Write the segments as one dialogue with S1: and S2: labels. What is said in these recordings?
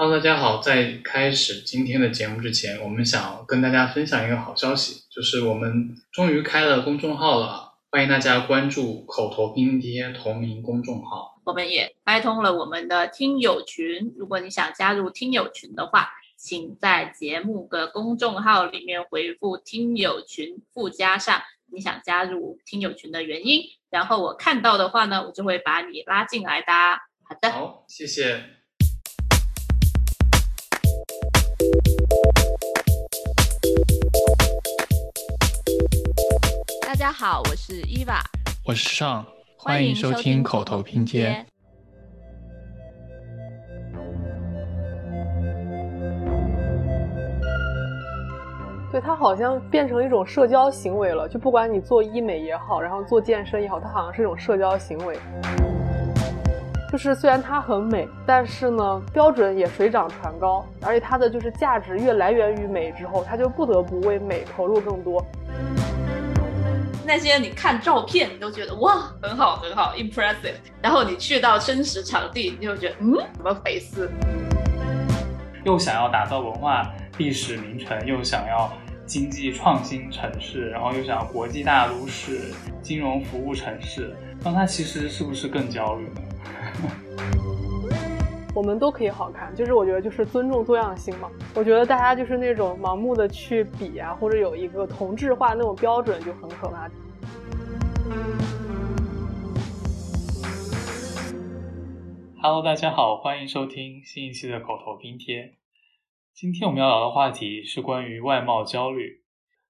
S1: Hello，大家好！在开始今天的节目之前，我们想跟大家分享一个好消息，就是我们终于开了公众号了，欢迎大家关注“口头拼贴”同名公众号。
S2: 我们也开通了我们的听友群，如果你想加入听友群的话，请在节目的公众号里面回复“听友群”，附加上你想加入听友群的原因，然后我看到的话呢，我就会把你拉进来的。好的，
S1: 好，谢谢。
S2: 家好，我是伊娃，
S1: 我是尚，
S2: 欢迎收听
S1: 口头拼接。
S3: 对，它好像变成一种社交行为了，就不管你做医美也好，然后做健身也好，它好像是一种社交行为。就是虽然它很美，但是呢，标准也水涨船高，而且它的就是价值越来源于美之后，它就不得不为美投入更多。
S2: 那些你看照片，你都觉得哇，很好很好，impressive。然后你去到真实场地，你就觉得嗯，什么回事？
S1: 又想要打造文化历史名城，又想要经济创新城市，然后又想要国际大都市、金融服务城市，那它其实是不是更焦虑呢？
S3: 我们都可以好看，就是我觉得就是尊重多样性嘛。我觉得大家就是那种盲目的去比啊，或者有一个同质化那种标准就很可怕。
S1: Hello，大家好，欢迎收听新一期的口头拼贴。今天我们要聊的话题是关于外貌焦虑。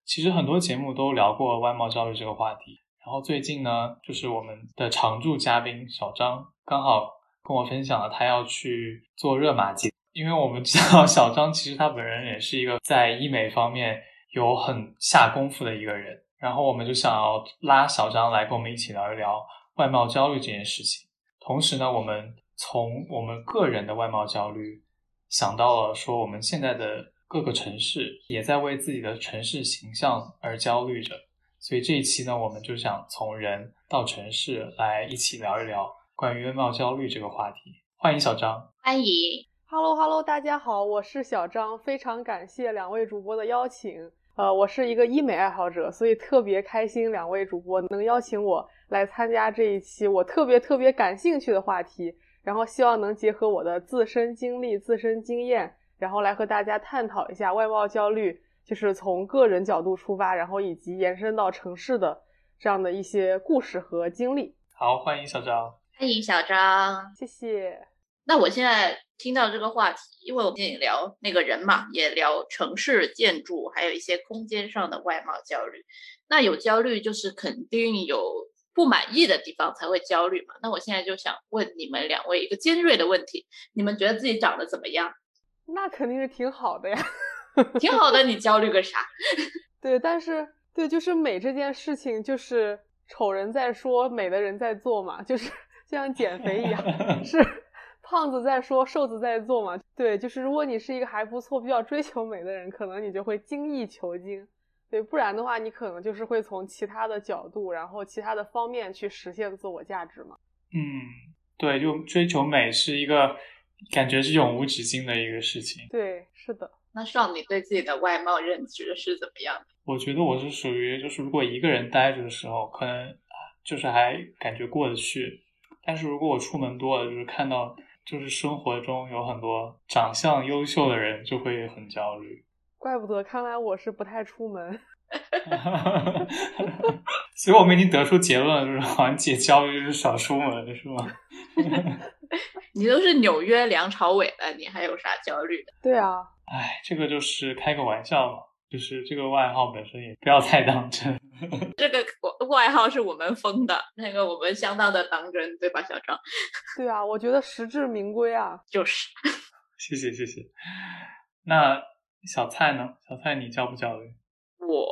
S1: 其实很多节目都聊过外貌焦虑这个话题。然后最近呢，就是我们的常驻嘉宾小张刚好跟我分享了他要去做热玛吉，因为我们知道小张其实他本人也是一个在医美方面有很下功夫的一个人，然后我们就想要拉小张来跟我们一起聊一聊外貌焦虑这件事情。同时呢，我们从我们个人的外貌焦虑想到了说，我们现在的各个城市也在为自己的城市形象而焦虑着。所以这一期呢，我们就想从人到城市来一起聊一聊关于外貌焦虑这个话题。欢迎小张，
S2: 欢迎
S3: ，Hello Hello，大家好，我是小张，非常感谢两位主播的邀请。呃，我是一个医美爱好者，所以特别开心两位主播能邀请我来参加这一期我特别特别感兴趣的话题，然后希望能结合我的自身经历、自身经验，然后来和大家探讨一下外貌焦虑。就是从个人角度出发，然后以及延伸到城市的这样的一些故事和经历。
S1: 好，欢迎小张，
S2: 欢迎小张，
S3: 谢谢。
S2: 那我现在听到这个话题，因为我们也聊那个人嘛，也聊城市建筑，还有一些空间上的外貌焦虑。那有焦虑，就是肯定有不满意的地方才会焦虑嘛。那我现在就想问你们两位一个尖锐的问题：你们觉得自己长得怎么样？
S3: 那肯定是挺好的呀。
S2: 挺好的，你焦虑个啥？
S3: 对，但是对，就是美这件事情，就是丑人在说，美的人在做嘛，就是像减肥一样，是胖子在说，瘦子在做嘛。对，就是如果你是一个还不错、比较追求美的人，可能你就会精益求精。对，不然的话，你可能就是会从其他的角度，然后其他的方面去实现自我价值嘛。
S1: 嗯，对，就追求美是一个感觉是永无止境的一个事情。
S3: 对，是的。
S2: 那少你对自己的外貌认知是怎么样的？
S1: 我觉得我是属于，就是如果一个人待着的时候，可能就是还感觉过得去。但是如果我出门多了，就是看到就是生活中有很多长相优秀的人，就会很焦虑。
S3: 怪不得，看来我是不太出门。
S1: 所以我们已经得出结论，就是缓解焦虑就是少出门，是吗？
S2: 你都是纽约梁朝伟了，你还有啥焦虑的？
S3: 对啊。
S1: 哎，这个就是开个玩笑嘛，就是这个外号本身也不要太当真。
S2: 这个外号是我们封的，那个我们相当的当真，对吧，小张？
S3: 对啊，我觉得实至名归啊。
S2: 就是。
S1: 谢谢谢谢。那小蔡呢？小蔡你焦不焦虑？
S2: 我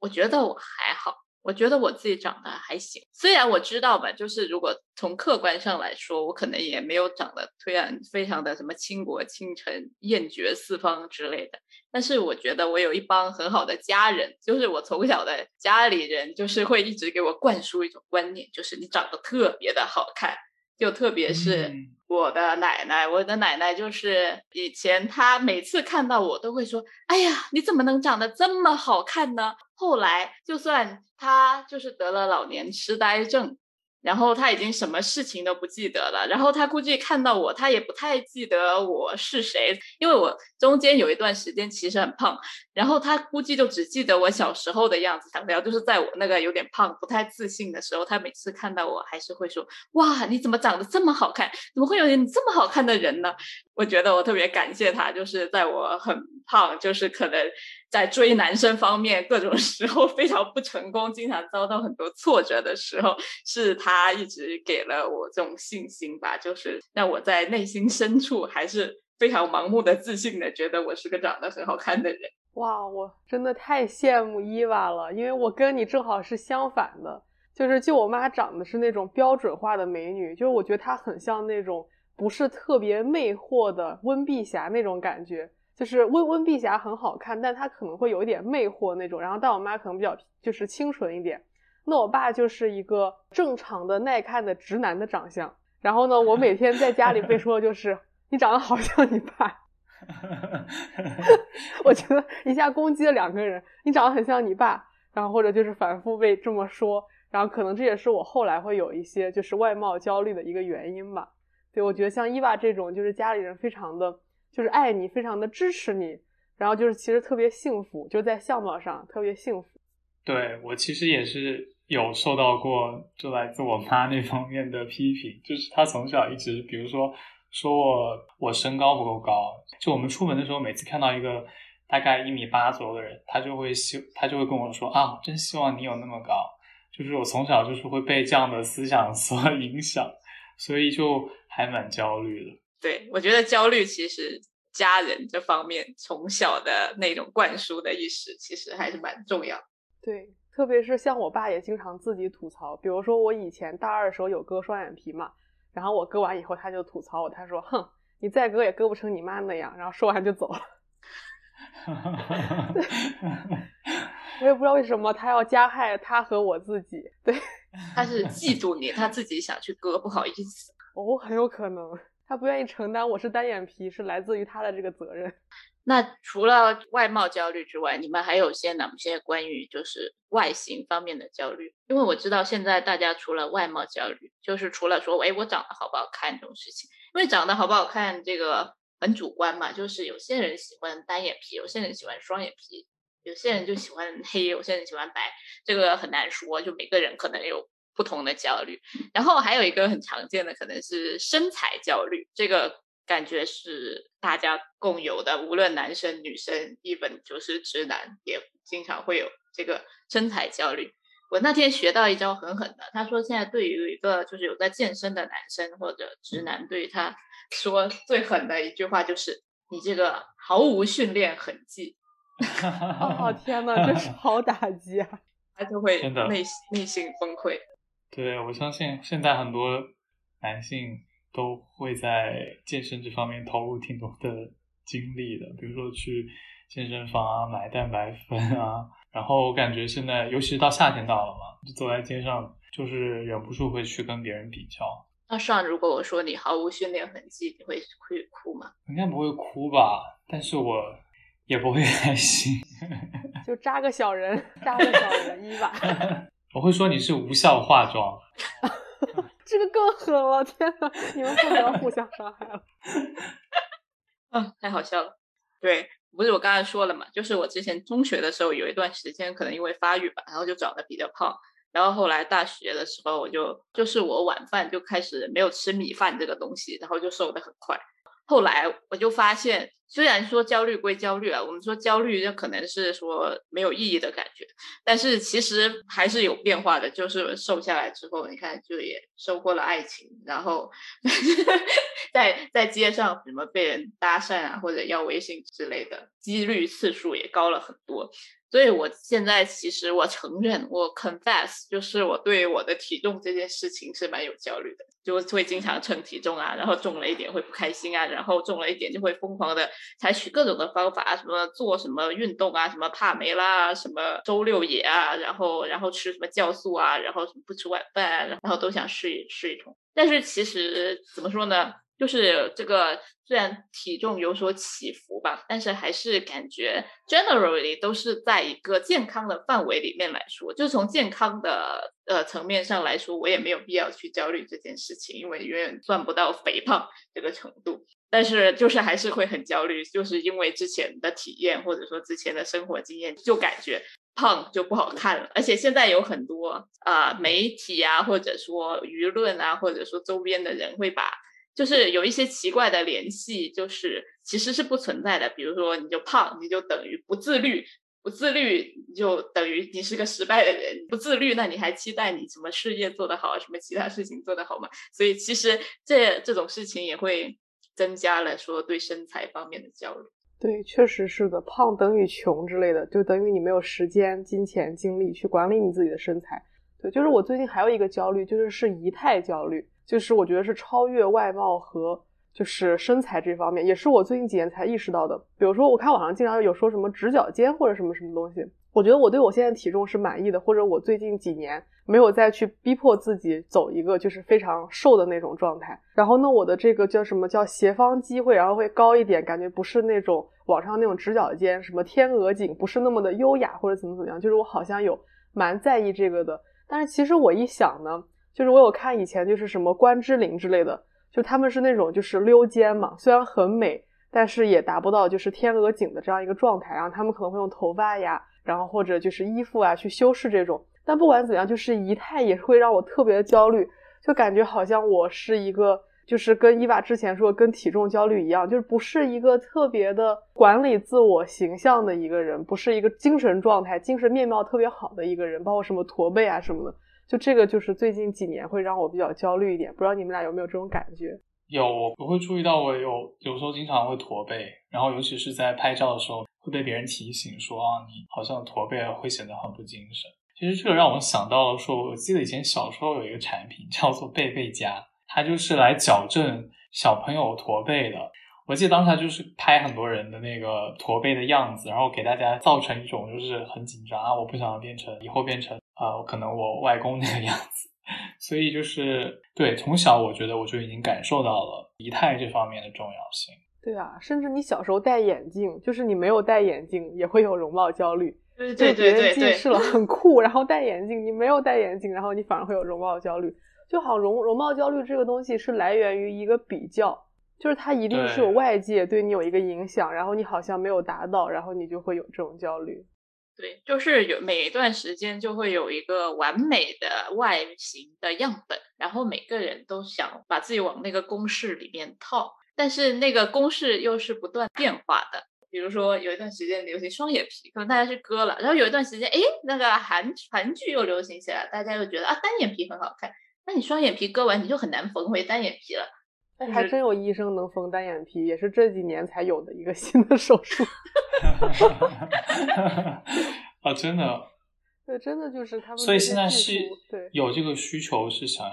S2: 我觉得我还好。我觉得我自己长得还行，虽然我知道吧，就是如果从客观上来说，我可能也没有长得突然非常的什么倾国倾城、艳绝四方之类的。但是我觉得我有一帮很好的家人，就是我从小的家里人，就是会一直给我灌输一种观念，就是你长得特别的好看，就特别是
S1: 嗯
S2: 我的奶奶，我的奶奶就是以前她每次看到我都会说：“哎呀，你怎么能长得这么好看呢？”后来就算她就是得了老年痴呆症。然后他已经什么事情都不记得了，然后他估计看到我，他也不太记得我是谁，因为我中间有一段时间其实很胖，然后他估计就只记得我小时候的样子。想聊就是在我那个有点胖、不太自信的时候，他每次看到我还是会说：“哇，你怎么长得这么好看？怎么会有你这么好看的人呢？”我觉得我特别感谢他，就是在我很胖，就是可能在追男生方面各种 时候非常不成功，经常遭到很多挫折的时候，是他一直给了我这种信心吧，就是让我在内心深处还是非常盲目的自信的，觉得我是个长得很好看的人。
S3: 哇，我真的太羡慕伊娃了，因为我跟你正好是相反的，就是就我妈长得是那种标准化的美女，就是我觉得她很像那种不是特别魅惑的温碧霞那种感觉，就是温温碧霞很好看，但她可能会有一点魅惑那种，然后但我妈可能比较就是清纯一点，那我爸就是一个正常的耐看的直男的长相，然后呢，我每天在家里被说的就是你长得好像你爸。我觉得一下攻击了两个人，你长得很像你爸，然后或者就是反复被这么说，然后可能这也是我后来会有一些就是外貌焦虑的一个原因吧。对，我觉得像伊娃这种，就是家里人非常的就是爱你，非常的支持你，然后就是其实特别幸福，就在相貌上特别幸福。
S1: 对我其实也是有受到过就来自我妈那方面的批评，就是她从小一直，比如说说我我身高不够高，就我们出门的时候，每次看到一个大概一米八左右的人，他就会希他就会跟我说啊，真希望你有那么高。就是我从小就是会被这样的思想 所影响，所以就还蛮焦虑的。
S2: 对，我觉得焦虑其实家人这方面从小的那种灌输的意识，其实还是蛮重要。
S3: 对，特别是像我爸也经常自己吐槽，比如说我以前大二的时候有割双眼皮嘛，然后我割完以后他就吐槽我，他说：“哼，你再割也割不成你妈那样。”然后说完就走了。我也不知道为什么他要加害他和我自己。对，
S2: 他是嫉妒你，他自己想去割，不好意思。
S3: 哦，很有可能他不愿意承担我是单眼皮是来自于他的这个责任。
S2: 那除了外貌焦虑之外，你们还有些哪些关于就是外形方面的焦虑？因为我知道现在大家除了外貌焦虑，就是除了说，哎，我长得好不好看这种事情，因为长得好不好看这个很主观嘛，就是有些人喜欢单眼皮，有些人喜欢双眼皮，有些人就喜欢黑，有些人喜欢白，这个很难说，就每个人可能有不同的焦虑。然后还有一个很常见的可能是身材焦虑，这个。感觉是大家共有的，无论男生女生，even 就是直男也经常会有这个身材焦虑。我那天学到一招狠狠的，他说现在对于一个就是有在健身的男生或者直男，对于他说最狠的一句话就是“你这个毫无训练痕迹”。
S3: 哦天呐，这是好打击啊！
S2: 他就会内内心崩溃。
S1: 对，我相信现在很多男性。都会在健身这方面投入挺多的精力的，比如说去健身房啊，买蛋白粉啊。然后我感觉现在，尤其是到夏天到了嘛，就走在街上，就是忍不住会去跟别人比较。
S2: 那上，如果我说你毫无训练痕迹，你会会哭吗？
S1: 应该不会哭吧，但是我也不会开心。
S3: 就扎个小人，扎个小人一吧。
S1: 我会说你是无效化妆。
S3: 这个更狠了！天呐，你们不能互相伤害了。
S2: 啊，太好笑了。对，不是我刚才说了嘛，就是我之前中学的时候有一段时间，可能因为发育吧，然后就长得比较胖。然后后来大学的时候，我就就是我晚饭就开始没有吃米饭这个东西，然后就瘦的很快。后来我就发现，虽然说焦虑归焦虑啊，我们说焦虑，就可能是说没有意义的感觉，但是其实还是有变化的。就是瘦下来之后，你看就也收获了爱情，然后 在在街上什么被人搭讪啊，或者要微信之类的几率次数也高了很多。所以我现在其实我承认，我 confess，就是我对我的体重这件事情是蛮有焦虑的，就会经常称体重啊，然后重了一点会不开心啊，然后重了一点就会疯狂的采取各种的方法，什么做什么运动啊，什么帕梅拉，什么周六野啊，然后然后吃什么酵素啊，然后什么不吃晚饭，然后都想试一试一通。但是其实怎么说呢？就是这个，虽然体重有所起伏吧，但是还是感觉 generally 都是在一个健康的范围里面来说，就从健康的呃层面上来说，我也没有必要去焦虑这件事情，因为远远算不到肥胖这个程度。但是就是还是会很焦虑，就是因为之前的体验或者说之前的生活经验，就感觉胖就不好看了。而且现在有很多啊媒体啊，或者说舆论啊，或者说周边的人会把。就是有一些奇怪的联系，就是其实是不存在的。比如说，你就胖，你就等于不自律；不自律，你就等于你是个失败的人。不自律，那你还期待你什么事业做得好，什么其他事情做得好吗？所以，其实这这种事情也会增加了说对身材方面的焦虑。
S3: 对，确实是的，胖等于穷之类的，就等于你没有时间、金钱、精力去管理你自己的身材。对，就是我最近还有一个焦虑，就是是仪态焦虑。就是我觉得是超越外貌和就是身材这方面，也是我最近几年才意识到的。比如说，我看网上经常有说什么直角肩或者什么什么东西，我觉得我对我现在体重是满意的，或者我最近几年没有再去逼迫自己走一个就是非常瘦的那种状态。然后呢，我的这个叫什么叫斜方肌会然后会高一点，感觉不是那种网上那种直角肩，什么天鹅颈不是那么的优雅或者怎么怎么样，就是我好像有蛮在意这个的。但是其实我一想呢。就是我有看以前就是什么关之琳之类的，就他们是那种就是溜肩嘛，虽然很美，但是也达不到就是天鹅颈的这样一个状态。然后他们可能会用头发呀，然后或者就是衣服啊去修饰这种。但不管怎样，就是仪态也会让我特别的焦虑，就感觉好像我是一个就是跟伊娃之前说跟体重焦虑一样，就是不是一个特别的管理自我形象的一个人，不是一个精神状态、精神面貌特别好的一个人，包括什么驼背啊什么的。就这个，就是最近几年会让我比较焦虑一点，不知道你们俩有没有这种感觉？
S1: 有，我会注意到我有有时候经常会驼背，然后尤其是在拍照的时候会被别人提醒说啊，你好像驼背会显得很不精神。其实这个让我想到了，说我记得以前小时候有一个产品叫做贝贝佳，它就是来矫正小朋友驼背的。我记得当时就是拍很多人的那个驼背的样子，然后给大家造成一种就是很紧张啊，我不想变成以后变成啊，可能我外公那个样子。所以就是对，从小我觉得我就已经感受到了仪态这方面的重要性。
S3: 对啊，甚至你小时候戴眼镜，就是你没有戴眼镜也会有容貌焦虑。
S2: 对对对对对，
S3: 近视了很酷，然后戴眼镜，你没有戴眼镜，然后你反而会有容貌焦虑。就好容容貌焦虑这个东西是来源于一个比较。就是它一定是有外界对你有一个影响，然后你好像没有达到，然后你就会有这种焦虑。
S2: 对，就是有每一段时间就会有一个完美的外形的样本，然后每个人都想把自己往那个公式里面套，但是那个公式又是不断变化的。比如说有一段时间流行双眼皮，可能大家去割了，然后有一段时间，哎，那个韩韩剧又流行起来，大家又觉得啊单眼皮很好看，那你双眼皮割完你就很难缝回单眼皮了。
S3: 还真有医生能缝单眼皮，也是这几年才有的一个 新的手术。
S1: 啊，真的？
S3: 对，真的就是他们。
S1: 所以现在是有这个需求，是想要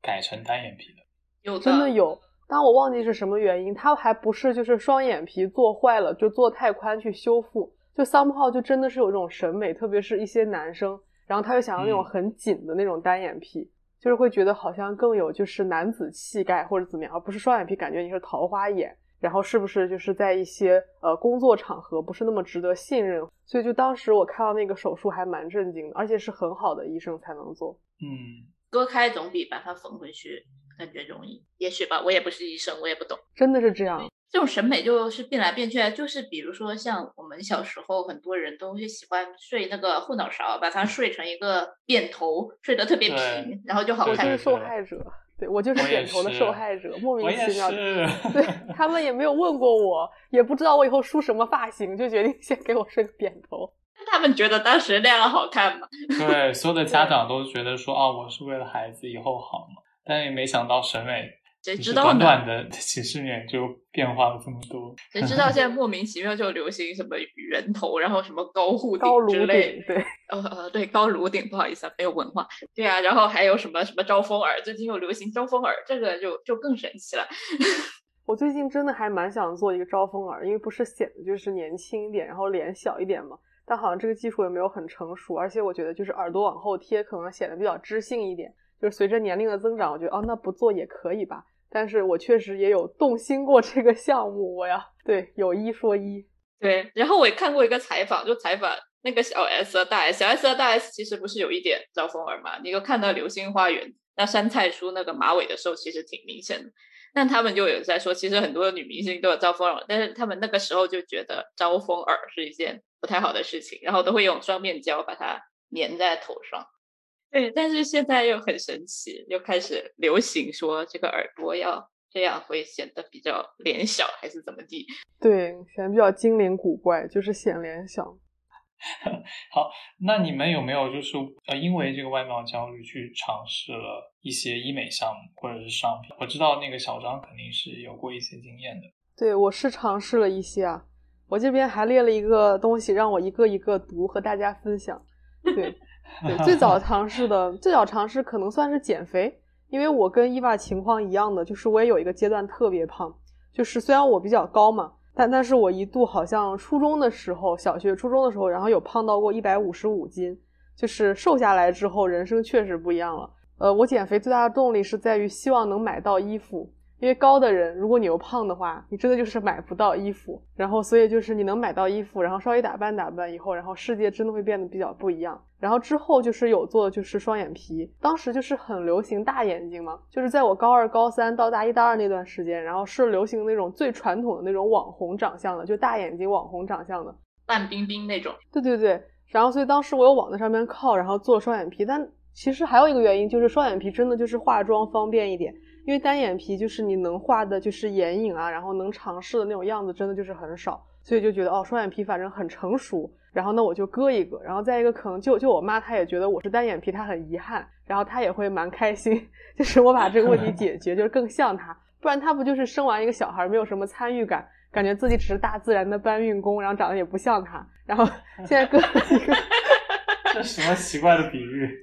S1: 改成单眼皮的。
S2: 有，
S3: 真的有。但我忘记是什么原因，他还不是就是双眼皮做坏了就做太宽去修复，就 somehow 就真的是有这种审美，特别是一些男生，然后他又想要那种很紧的那种单眼皮。就是会觉得好像更有就是男子气概或者怎么样，而不是双眼皮，感觉你是桃花眼，然后是不是就是在一些呃工作场合不是那么值得信任？所以就当时我看到那个手术还蛮震惊的，而且是很好的医生才能做。
S1: 嗯，
S2: 割开总比把它缝回去感觉容易，也许吧，我也不是医生，我也不懂。
S3: 真的是这样。
S2: 这种审美就是变来变去，就是比如说像我们小时候，很多人都会喜欢睡那个后脑勺，把它睡成一个扁头，睡得特别平，然后就好看。
S3: 我就是受害者，对我就是扁头的受害者，莫名其妙。
S1: 对
S3: 他们也没有问过我，也不知道我以后梳什么发型，就决定先给我睡个扁头。
S2: 他们觉得当时那样好看吗？
S1: 对，所有的家长都觉得说，哦，我是为了孩子以后好嘛，但也没想到审美。
S2: 谁知道
S1: 呢？短短的 几十年就变化了这么多，
S2: 谁知道 现在莫名其妙就流行什么圆头，然后什么高护
S3: 顶
S2: 之类，
S3: 对，
S2: 呃呃，对，高颅顶，不好意思啊，没有文化。对啊，然后还有什么什么招风耳，最近又流行招风耳，这个就就更神奇了。
S3: 我最近真的还蛮想做一个招风耳，因为不是显得就是年轻一点，然后脸小一点嘛。但好像这个技术也没有很成熟，而且我觉得就是耳朵往后贴可能显得比较知性一点。就随着年龄的增长，我觉得哦，那不做也可以吧。但是我确实也有动心过这个项目，我呀，对，有一说一。
S2: 对，然后我也看过一个采访，就采访那个小 S 和大 S，小 S 和大 S 其实不是有一点招风耳嘛？你有看到《流星花园》那山菜叔那个马尾的时候，其实挺明显的。但他们就有在说，其实很多女明星都有招风耳，但是他们那个时候就觉得招风耳是一件不太好的事情，然后都会用双面胶把它粘在头上。对，但是现在又很神奇，又开始流行说这个耳朵要这样会显得比较脸小，还是怎么地？
S3: 对，显得比较精灵古怪，就是显脸小。
S1: 好，那你们有没有就是呃，因为这个外貌焦虑去尝试了一些医美项目或者是商品？我知道那个小张肯定是有过一些经验的。
S3: 对，我是尝试了一些啊，我这边还列了一个东西，让我一个一个读和大家分享。对，对，最早尝试的，最早尝试可能算是减肥，因为我跟伊娃情况一样的，就是我也有一个阶段特别胖，就是虽然我比较高嘛。但但是我一度好像初中的时候，小学、初中的时候，然后有胖到过一百五十五斤，就是瘦下来之后，人生确实不一样了。呃，我减肥最大的动力是在于希望能买到衣服。因为高的人，如果你又胖的话，你真的就是买不到衣服。然后，所以就是你能买到衣服，然后稍微打扮打扮以后，然后世界真的会变得比较不一样。然后之后就是有做就是双眼皮，当时就是很流行大眼睛嘛，就是在我高二、高三到大一、大二那段时间，然后是流行那种最传统的那种网红长相的，就大眼睛网红长相的，
S2: 范冰冰那种。
S3: 对对对。然后，所以当时我有往那上面靠，然后做双眼皮。但其实还有一个原因，就是双眼皮真的就是化妆方便一点。因为单眼皮就是你能画的，就是眼影啊，然后能尝试的那种样子，真的就是很少，所以就觉得哦，双眼皮反正很成熟，然后那我就割一个，然后再一个可能就就我妈她也觉得我是单眼皮，她很遗憾，然后她也会蛮开心，就是我把这个问题解决，就是更像她，不然她不就是生完一个小孩没有什么参与感，感觉自己只是大自然的搬运工，然后长得也不像她，然后现在割了一个，
S1: 这什么奇怪的比喻？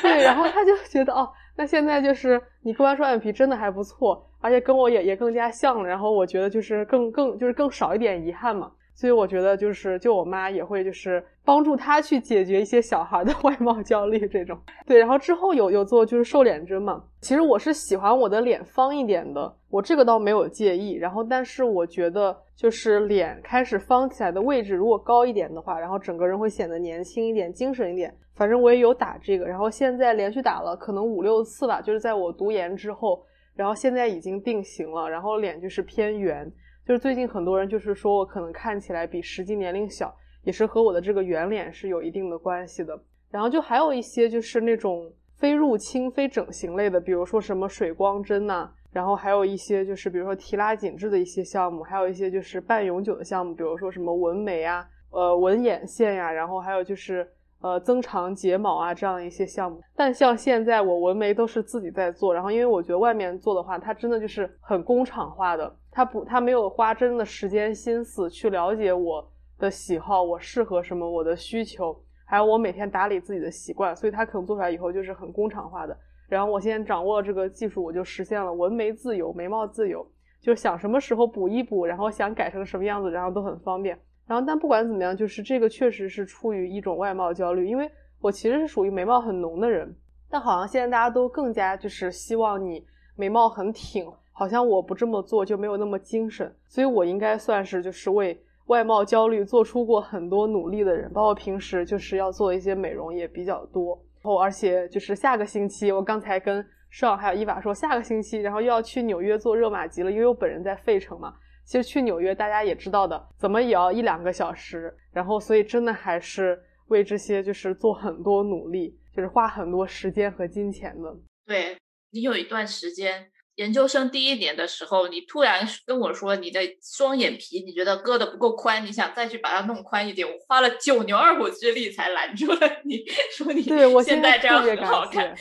S3: 对，然后她就觉得哦。那现在就是你割完双眼皮真的还不错，而且跟我也也更加像了。然后我觉得就是更更就是更少一点遗憾嘛。所以我觉得就是就我妈也会就是帮助她去解决一些小孩的 外貌焦虑这种。对，然后之后有有做就是瘦脸针嘛。其实我是喜欢我的脸方一点的，我这个倒没有介意。然后但是我觉得就是脸开始方起来的位置如果高一点的话，然后整个人会显得年轻一点、精神一点。反正我也有打这个，然后现在连续打了可能五六次吧，就是在我读研之后，然后现在已经定型了，然后脸就是偏圆，就是最近很多人就是说我可能看起来比实际年龄小，也是和我的这个圆脸是有一定的关系的。然后就还有一些就是那种非入侵、非整形类的，比如说什么水光针呐，然后还有一些就是比如说提拉紧致的一些项目，还有一些就是半永久的项目，比如说什么纹眉啊、呃纹眼线呀，然后还有就是。呃，增长睫毛啊，这样一些项目。但像现在我纹眉都是自己在做，然后因为我觉得外面做的话，它真的就是很工厂化的，它不，它没有花真的时间心思去了解我的喜好，我适合什么，我的需求，还有我每天打理自己的习惯，所以它可能做出来以后就是很工厂化的。然后我现在掌握了这个技术，我就实现了纹眉自由，眉毛自由，就想什么时候补一补，然后想改成什么样子，然后都很方便。然后，但不管怎么样，就是这个确实是出于一种外貌焦虑，因为我其实是属于眉毛很浓的人，但好像现在大家都更加就是希望你眉毛很挺，好像我不这么做就没有那么精神，所以我应该算是就是为外貌焦虑做出过很多努力的人，包括平时就是要做一些美容也比较多，然后而且就是下个星期，我刚才跟尚还有伊娃说，下个星期然后又要去纽约做热玛吉了，因为我本人在费城嘛。其实去纽约，大家也知道的，怎么也要一两个小时，然后所以真的还是为这些就是做很多努力，就是花很多时间和金钱的。
S2: 对你有一段时间，研究生第一年的时候，你突然跟我说你的双眼皮你觉得割的不够宽，你想再去把它弄宽一点，我花了九牛二虎之力才拦住了你，说你
S3: 对我
S2: 现在这样
S3: 很
S2: 好看。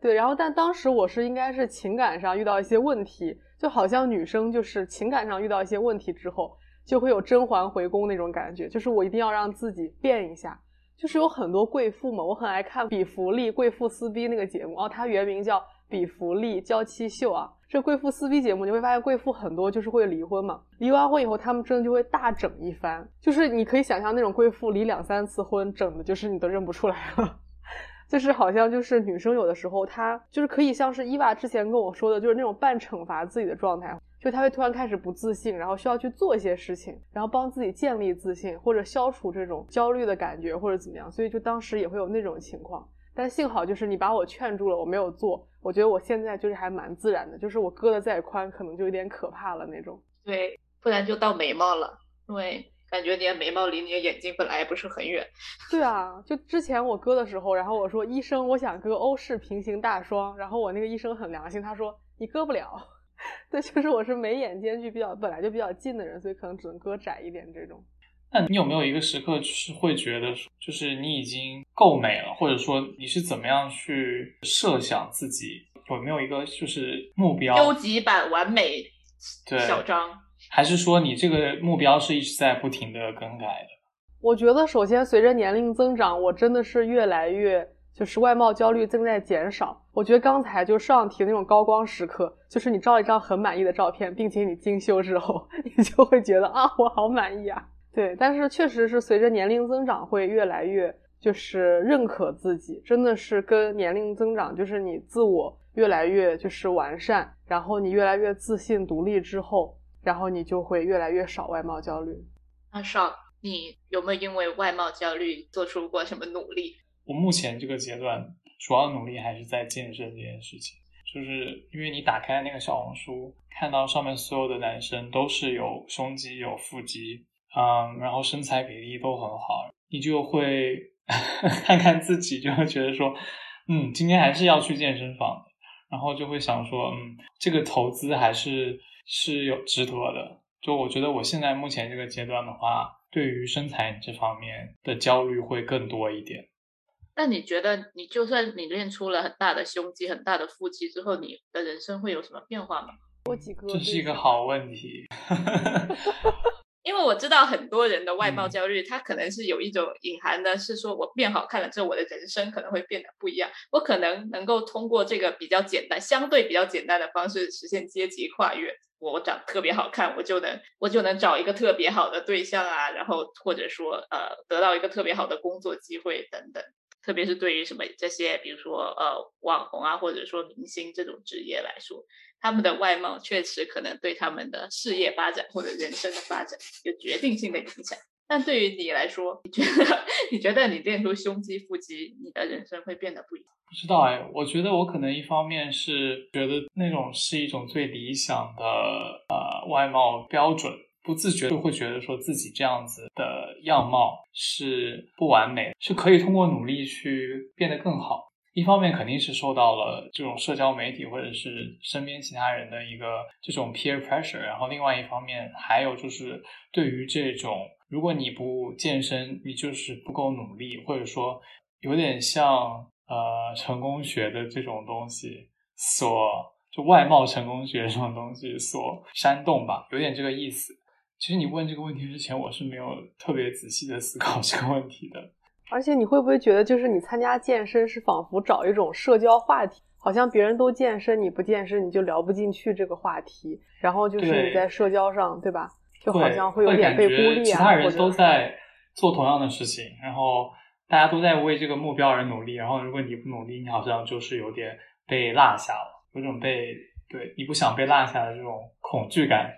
S3: 对，然后但当时我是应该是情感上遇到一些问题，就好像女生就是情感上遇到一些问题之后，就会有甄嬛回宫那种感觉，就是我一定要让自己变一下。就是有很多贵妇嘛，我很爱看《比弗利贵妇撕逼》那个节目哦，它原名叫《比弗利娇妻秀》啊。这贵妇撕逼节目，你会发现贵妇很多就是会离婚嘛，离完婚以后，他们真的就会大整一番，就是你可以想象那种贵妇离两三次婚，整的就是你都认不出来了。就是好像就是女生有的时候她就是可以像是伊娃之前跟我说的，就是那种半惩罚自己的状态，就她会突然开始不自信，然后需要去做一些事情，然后帮自己建立自信或者消除这种焦虑的感觉或者怎么样，所以就当时也会有那种情况。但幸好就是你把我劝住了，我没有做。我觉得我现在就是还蛮自然的，就是我割的再宽，可能就有点可怕了那种。
S2: 对，不然就到眉毛了，对感觉你的眉毛离你的眼睛本来也不是很远。
S3: 对啊，就之前我割的时候，然后我说医生，我想割欧式平行大双，然后我那个医生很良心，他说你割不了。对，就是我是眉眼间距比较本来就比较近的人，所以可能只能割窄一点这种。
S1: 那你有没有一个时刻是会觉得，就是你已经够美了，或者说你是怎么样去设想自己有没有一个就是目标？
S2: 究极版完美小张，
S1: 还是说你这个目标是一直在不停的更改的？
S3: 我觉得首先随着年龄增长，我真的是越来越就是外貌焦虑正在减少。我觉得刚才就上题那种高光时刻，就是你照一张很满意的照片，并且你精修之后，你就会觉得啊，我好满意啊。对，但是确实是随着年龄增长，会越来越就是认可自己，真的是跟年龄增长，就是你自我越来越就是完善，然后你越来越自信独立之后，然后你就会越来越少外貌焦虑。
S2: 阿少，你有没有因为外貌焦虑做出过什么努力？
S1: 我目前这个阶段主要努力还是在健身这件事情，就是因为你打开那个小红书，看到上面所有的男生都是有胸肌有腹肌。嗯，然后身材比例都很好，你就会 看看自己，就会觉得说，嗯，今天还是要去健身房，然后就会想说，嗯，这个投资还是是有值得的。就我觉得我现在目前这个阶段的话，对于身材这方面的焦虑会更多一点。
S2: 那你觉得，你就算你练出了很大的胸肌、很大的腹肌之后，你的人生会有什么变化吗？
S3: 多几个？
S1: 这是一个好问题。
S2: 因为我知道很多人的外貌焦虑，他可能是有一种隐含的，是说我变好看了之后，我的人生可能会变得不一样。我可能能够通过这个比较简单、相对比较简单的方式实现阶级跨越。我长特别好看，我就能我就能找一个特别好的对象啊，然后或者说呃得到一个特别好的工作机会等等。特别是对于什么这些，比如说呃网红啊，或者说明星这种职业来说。他们的外貌确实可能对他们的事业发展或者人生的发展有决定性的影响，但对于你来说，你觉得 你觉得你练出胸肌腹肌，你的人生会变得不一样？
S1: 不知道哎，我觉得我可能一方面是觉得那种是一种最理想的呃外貌标准，不自觉就会觉得说自己这样子的样貌是不完美，是可以通过努力去变得更好。一方面肯定是受到了这种社交媒体或者是身边其他人的一个这种 peer pressure，然后另外一方面还有就是对于这种如果你不健身，你就是不够努力，或者说有点像呃成功学的这种东西所就外貌成功学这种东西所煽动吧，有点这个意思。其实你问这个问题之前，我是没有特别仔细的思考这个问题的。
S3: 而且你会不会觉得，就是你参加健身是仿佛找一种社交话题，好像别人都健身，你不健身你就聊不进去这个话题，然后就是你在社交上，对吧？就好像
S1: 会
S3: 有点被孤立啊。
S1: 其他人都在做同样的事情，然后大家都在为这个目标而努力，然后如果你不努力，你好像就是有点被落下了，有种被对你不想被落下的这种恐惧感。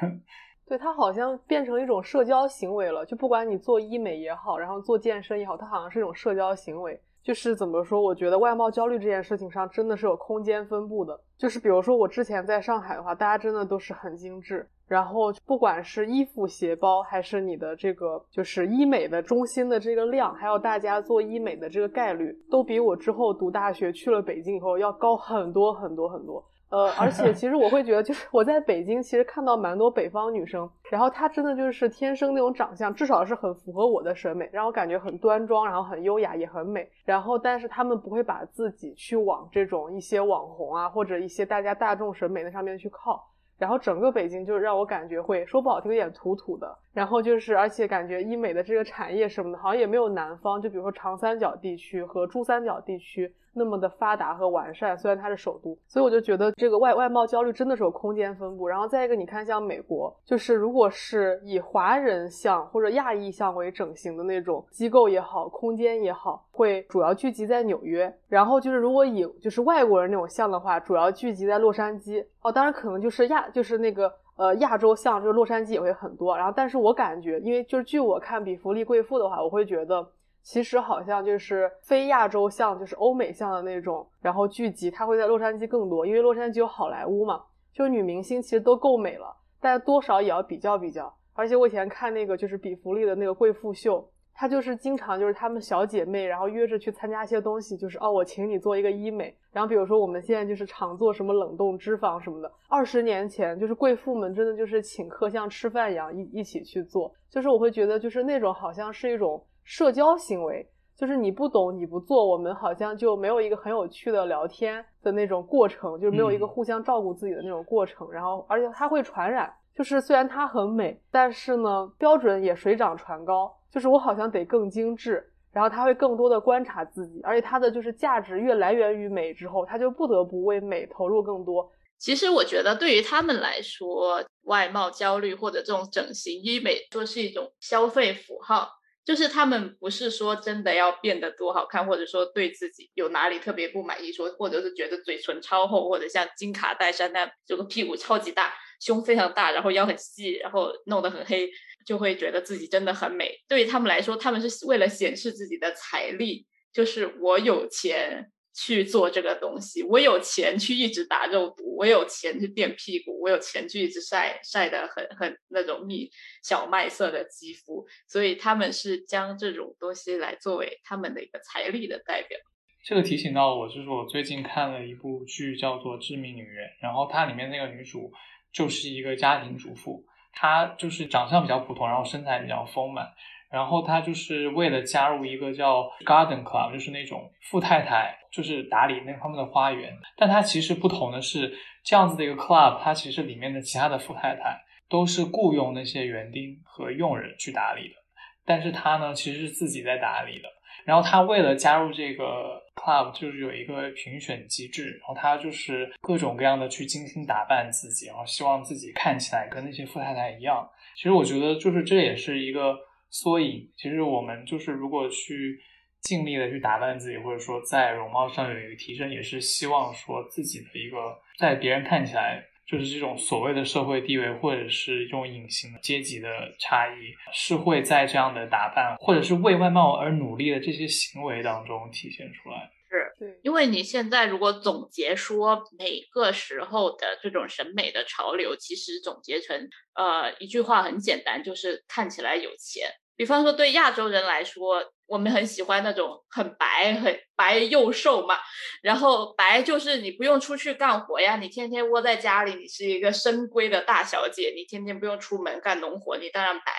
S3: 对它好像变成一种社交行为了，就不管你做医美也好，然后做健身也好，它好像是一种社交行为。就是怎么说？我觉得外貌焦虑这件事情上真的是有空间分布的。就是比如说我之前在上海的话，大家真的都是很精致，然后不管是衣服、鞋包，还是你的这个就是医美的中心的这个量，还有大家做医美的这个概率，都比我之后读大学去了北京以后要高很多很多很多。呃，而且其实我会觉得，就是我在北京其实看到蛮多北方女生，然后她真的就是天生那种长相，至少是很符合我的审美，让我感觉很端庄，然后很优雅，也很美。然后，但是她们不会把自己去往这种一些网红啊，或者一些大家大众审美的上面去靠。然后整个北京就让我感觉会说不好听，有点土土的。然后就是，而且感觉医美的这个产业什么的，好像也没有南方，就比如说长三角地区和珠三角地区。那么的发达和完善，虽然它是首都，所以我就觉得这个外外貌焦虑真的是有空间分布。然后再一个，你看像美国，就是如果是以华人像或者亚裔像为整形的那种机构也好，空间也好，会主要聚集在纽约。然后就是如果以就是外国人那种像的话，主要聚集在洛杉矶。哦，当然可能就是亚就是那个呃亚洲像，就是洛杉矶也会很多。然后，但是我感觉，因为就是据我看比弗利贵妇的话，我会觉得。其实好像就是非亚洲像，就是欧美像的那种，然后聚集，它会在洛杉矶更多，因为洛杉矶有好莱坞嘛，就女明星其实都够美了，但多少也要比较比较。而且我以前看那个就是比弗利的那个贵妇秀，她就是经常就是她们小姐妹，然后约着去参加一些东西，就是哦，我请你做一个医美。然后比如说我们现在就是常做什么冷冻脂肪什么的，二十年前就是贵妇们真的就是请客像吃饭一样一一起去做，就是我会觉得就是那种好像是一种。社交行为就是你不懂你不做，我们好像就没有一个很有趣的聊天的那种过程，就是没有一个互相照顾自己的那种过程。然后，而且它会传染，就是虽然它很美，但是呢，标准也水涨船高。就是我好像得更精致，然后他会更多的观察自己，而且他的就是价值越来源于美之后，他就不得不为美投入更多。
S2: 其实我觉得对于他们来说，外貌焦虑或者这种整形医美，说是一种消费符号。就是他们不是说真的要变得多好看，或者说对自己有哪里特别不满意，说或者是觉得嘴唇超厚，或者像金卡戴珊那这个屁股超级大，胸非常大，然后腰很细，然后弄得很黑，就会觉得自己真的很美。对于他们来说，他们是为了显示自己的财力，就是我有钱。去做这个东西，我有钱去一直打肉毒，我有钱去垫屁股，我有钱去一直晒晒的很很那种蜜小麦色的肌肤，所以他们是将这种东西来作为他们的一个财力的代表。
S1: 这个提醒到我，就是我最近看了一部剧，叫做《致命女人》，然后它里面那个女主就是一个家庭主妇，她就是长相比较普通，然后身材比较丰满。然后他就是为了加入一个叫 Garden Club，就是那种富太太，就是打理那他们的花园。但他其实不同的是，这样子的一个 club，它其实里面的其他的富太太都是雇佣那些园丁和佣人去打理的，但是他呢，其实是自己在打理的。然后他为了加入这个 club，就是有一个评选机制，然后他就是各种各样的去精心打扮自己，然后希望自己看起来跟那些富太太一样。其实我觉得，就是这也是一个。缩影，其实我们就是如果去尽力的去打扮自己，或者说在容貌上有一个提升，也是希望说自己的一个在别人看起来就是这种所谓的社会地位，或者是一种隐形的阶级的差异，是会在这样的打扮或者是为外貌而努力的这些行为当中体现出来。
S2: 对，因为你现在如果总结说每个时候的这种审美的潮流，其实总结成呃一句话很简单，就是看起来有钱。比方说，对亚洲人来说，我们很喜欢那种很白、很白又瘦嘛。然后白就是你不用出去干活呀，你天天窝在家里，你是一个深闺的大小姐，你天天不用出门干农活，你当然白。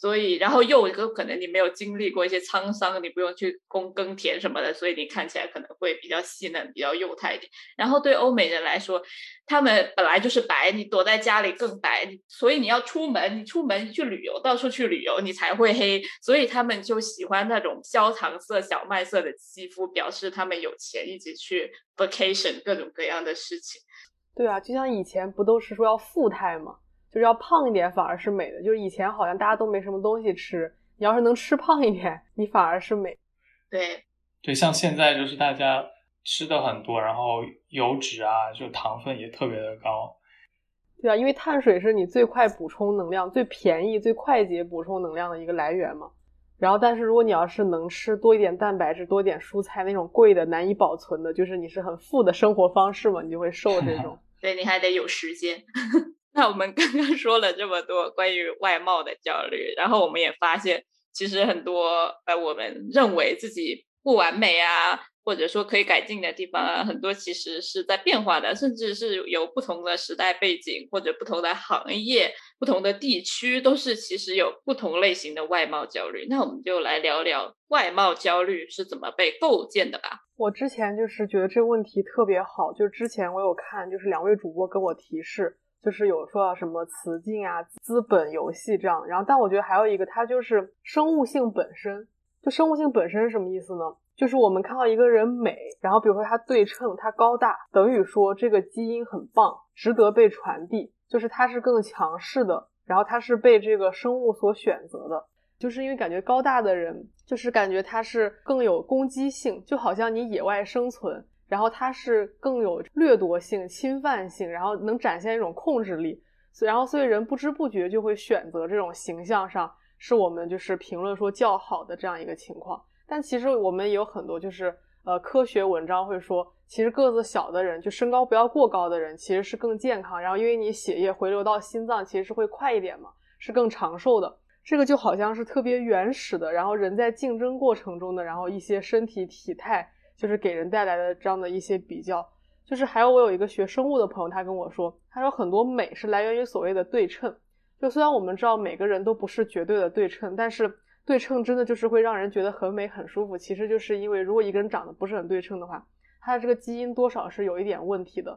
S2: 所以，然后又一个可能你没有经历过一些沧桑，你不用去耕耕田什么的，所以你看起来可能会比较细嫩、比较幼态一点。然后对欧美人来说，他们本来就是白，你躲在家里更白，所以你要出门，你出门去旅游，到处去旅游，你才会黑。所以他们就喜欢那种焦糖色、小麦色的肌肤，表示他们有钱，一直去 vacation 各种各样的事情。
S3: 对啊，就像以前不都是说要富态吗？就是要胖一点反而是美的，就是以前好像大家都没什么东西吃，你要是能吃胖一点，你反而是美。
S2: 对，
S1: 对，像现在就是大家吃的很多，然后油脂啊，就糖分也特别的高。
S3: 对啊，因为碳水是你最快补充能量、最便宜、最快捷补充能量的一个来源嘛。然后，但是如果你要是能吃多一点蛋白质、多一点蔬菜，那种贵的、难以保存的，就是你是很富的生活方式嘛，你就会瘦这种。
S2: 对，你还得有时间。那我们 刚刚说了这么多关于外貌的焦虑，然后我们也发现，其实很多呃，我们认为自己不完美啊，或者说可以改进的地方啊，很多其实是在变化的，甚至是有不同的时代背景或者不同的行业、不同的地区，都是其实有不同类型的外貌焦虑。那我们就来聊聊外貌焦虑是怎么被构建的吧。
S3: 我之前就是觉得这个问题特别好，就之前我有看，就是两位主播跟我提示。就是有说到什么雌竞啊、资本游戏这样，然后但我觉得还有一个，它就是生物性本身。就生物性本身是什么意思呢？就是我们看到一个人美，然后比如说他对称、他高大，等于说这个基因很棒，值得被传递，就是他是更强势的，然后他是被这个生物所选择的，就是因为感觉高大的人，就是感觉他是更有攻击性，就好像你野外生存。然后它是更有掠夺性、侵犯性，然后能展现一种控制力，所以然后所以人不知不觉就会选择这种形象上是我们就是评论说较好的这样一个情况。但其实我们也有很多就是呃科学文章会说，其实个子小的人就身高不要过高的人其实是更健康，然后因为你血液回流到心脏其实是会快一点嘛，是更长寿的。这个就好像是特别原始的，然后人在竞争过程中的，然后一些身体体态。就是给人带来的这样的一些比较，就是还有我有一个学生物的朋友，他跟我说，他说很多美是来源于所谓的对称。就虽然我们知道每个人都不是绝对的对称，但是对称真的就是会让人觉得很美很舒服。其实就是因为如果一个人长得不是很对称的话，他的这个基因多少是有一点问题的。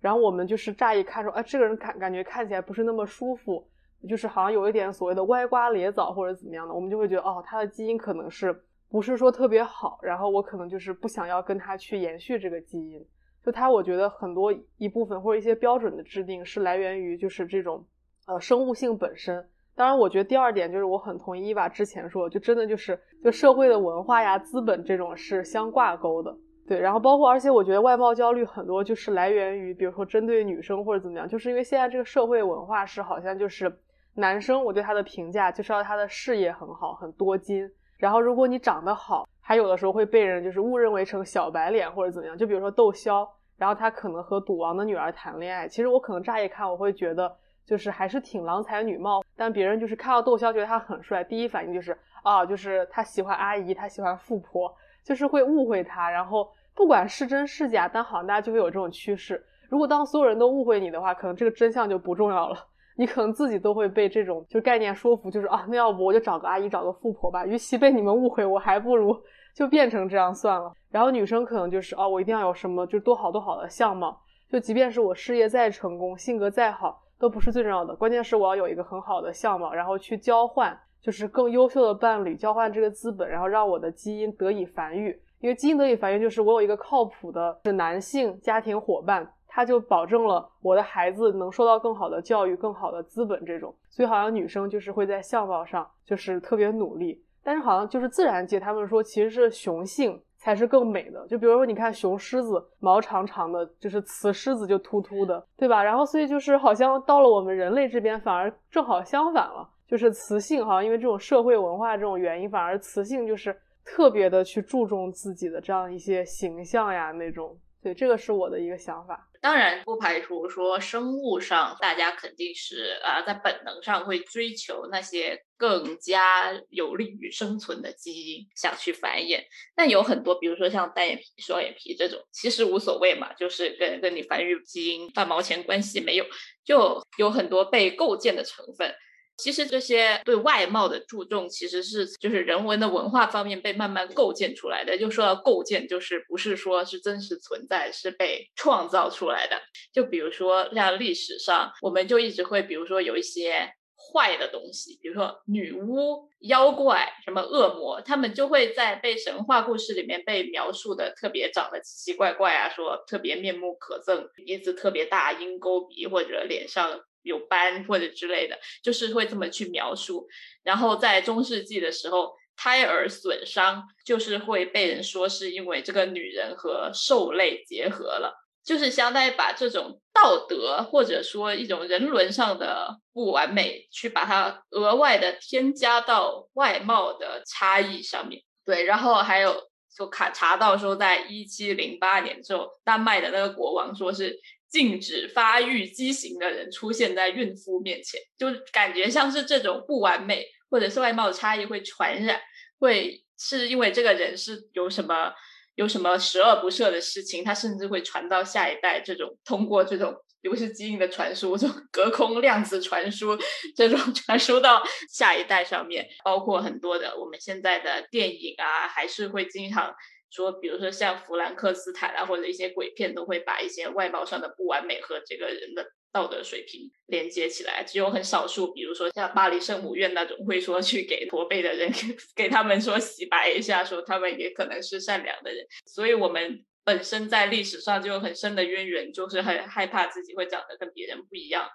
S3: 然后我们就是乍一看说，哎，这个人感感觉看起来不是那么舒服，就是好像有一点所谓的歪瓜裂枣或者怎么样的，我们就会觉得哦，他的基因可能是。不是说特别好，然后我可能就是不想要跟他去延续这个基因。就他，我觉得很多一部分或者一些标准的制定是来源于就是这种呃生物性本身。当然，我觉得第二点就是我很同意伊娃之前说，就真的就是就社会的文化呀、资本这种是相挂钩的。对，然后包括而且我觉得外貌焦虑很多就是来源于，比如说针对女生或者怎么样，就是因为现在这个社会文化是好像就是男生，我对他的评价就是要他的事业很好，很多金。然后，如果你长得好，还有的时候会被人就是误认为成小白脸或者怎么样。就比如说窦骁，然后他可能和赌王的女儿谈恋爱。其实我可能乍一看，我会觉得就是还是挺郎才女貌。但别人就是看到窦骁觉得他很帅，第一反应就是啊，就是他喜欢阿姨，他喜欢富婆，就是会误会他。然后不管是真是假，但好像大家就会有这种趋势。如果当所有人都误会你的话，可能这个真相就不重要了。你可能自己都会被这种就概念说服，就是啊，那要不我就找个阿姨，找个富婆吧。与其被你们误会，我还不如就变成这样算了。然后女生可能就是哦，我一定要有什么就多好多好的相貌，就即便是我事业再成功，性格再好，都不是最重要的。关键是我要有一个很好的相貌，然后去交换，就是更优秀的伴侣，交换这个资本，然后让我的基因得以繁育。因为基因得以繁育，就是我有一个靠谱的是男性家庭伙伴。他就保证了我的孩子能受到更好的教育、更好的资本这种，所以好像女生就是会在相貌上就是特别努力，但是好像就是自然界，他们说其实是雄性才是更美的。就比如说你看雄狮子毛长长的，就是雌狮子就秃秃的，对吧？然后所以就是好像到了我们人类这边反而正好相反了，就是雌性好像因为这种社会文化这种原因，反而雌性就是特别的去注重自己的这样一些形象呀那种。对，这个是我的一个想法。
S2: 当然不排除说生物上大家肯定是啊，在本能上会追求那些更加有利于生存的基因，想去繁衍。但有很多，比如说像单眼皮、双眼皮这种，其实无所谓嘛，就是跟跟你繁育基因半毛钱关系没有，就有很多被构建的成分。其实这些对外貌的注重，其实是就是人文的文化方面被慢慢构建出来的。就说到构建，就是不是说是真实存在，是被创造出来的。就比如说像历史上，我们就一直会，比如说有一些坏的东西，比如说女巫、妖怪、什么恶魔，他们就会在被神话故事里面被描述的特别长得奇奇怪怪啊，说特别面目可憎，鼻子特别大，鹰钩鼻或者脸上。有斑或者之类的，就是会这么去描述。然后在中世纪的时候，胎儿损伤就是会被人说是因为这个女人和兽类结合了，就是相当于把这种道德或者说一种人伦上的不完美，去把它额外的添加到外貌的差异上面。对，然后还有就卡查到说，在一七零八年之后，丹麦的那个国王说是。禁止发育畸形的人出现在孕妇面前，就感觉像是这种不完美或者是外貌差异会传染，会是因为这个人是有什么有什么十恶不赦的事情，他甚至会传到下一代。这种通过这种流失基因的传输，这种隔空量子传输，这种 传输到下一代上面，包括很多的我们现在的电影啊，还是会经常说，比如说像弗兰克斯坦啊，或者一些鬼片，都会把一些外貌上的不完美和这个人的。道德水平连接起来，只有很少数，比如说像巴黎圣母院那种，会说去给驼背的人 给他们说洗白一下，说他们也可能是善良的人。所以，我们本身在历史上就有很深的渊源，就是很害怕自己会长得跟别人不一样。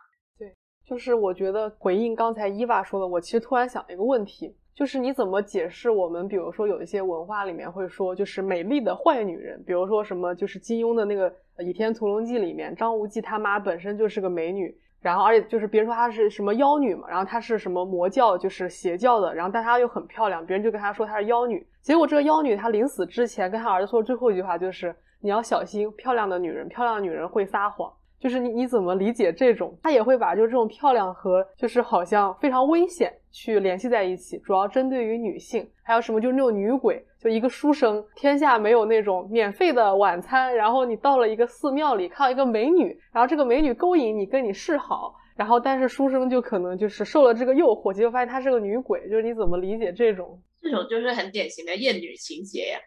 S3: 就是我觉得回应刚才伊娃说的，我其实突然想一个问题，就是你怎么解释我们，比如说有一些文化里面会说，就是美丽的坏女人，比如说什么，就是金庸的那个。《倚天屠龙记》里面，张无忌他妈本身就是个美女，然后而且就是别人说她是什么妖女嘛，然后她是什么魔教，就是邪教的，然后但她又很漂亮，别人就跟她说她是妖女。结果这个妖女她临死之前跟她儿子说最后一句话就是你要小心，漂亮的女人，漂亮的女人会撒谎。就是你你怎么理解这种？他也会把就是这种漂亮和就是好像非常危险去联系在一起，主要针对于女性。还有什么就是那种女鬼。就一个书生，天下没有那种免费的晚餐。然后你到了一个寺庙里，看到一个美女，然后这个美女勾引你，跟你示好。然后但是书生就可能就是受了这个诱惑，结果发现她是个女鬼。就是你怎么理解这种？
S2: 这种就是很典型的厌女情节呀。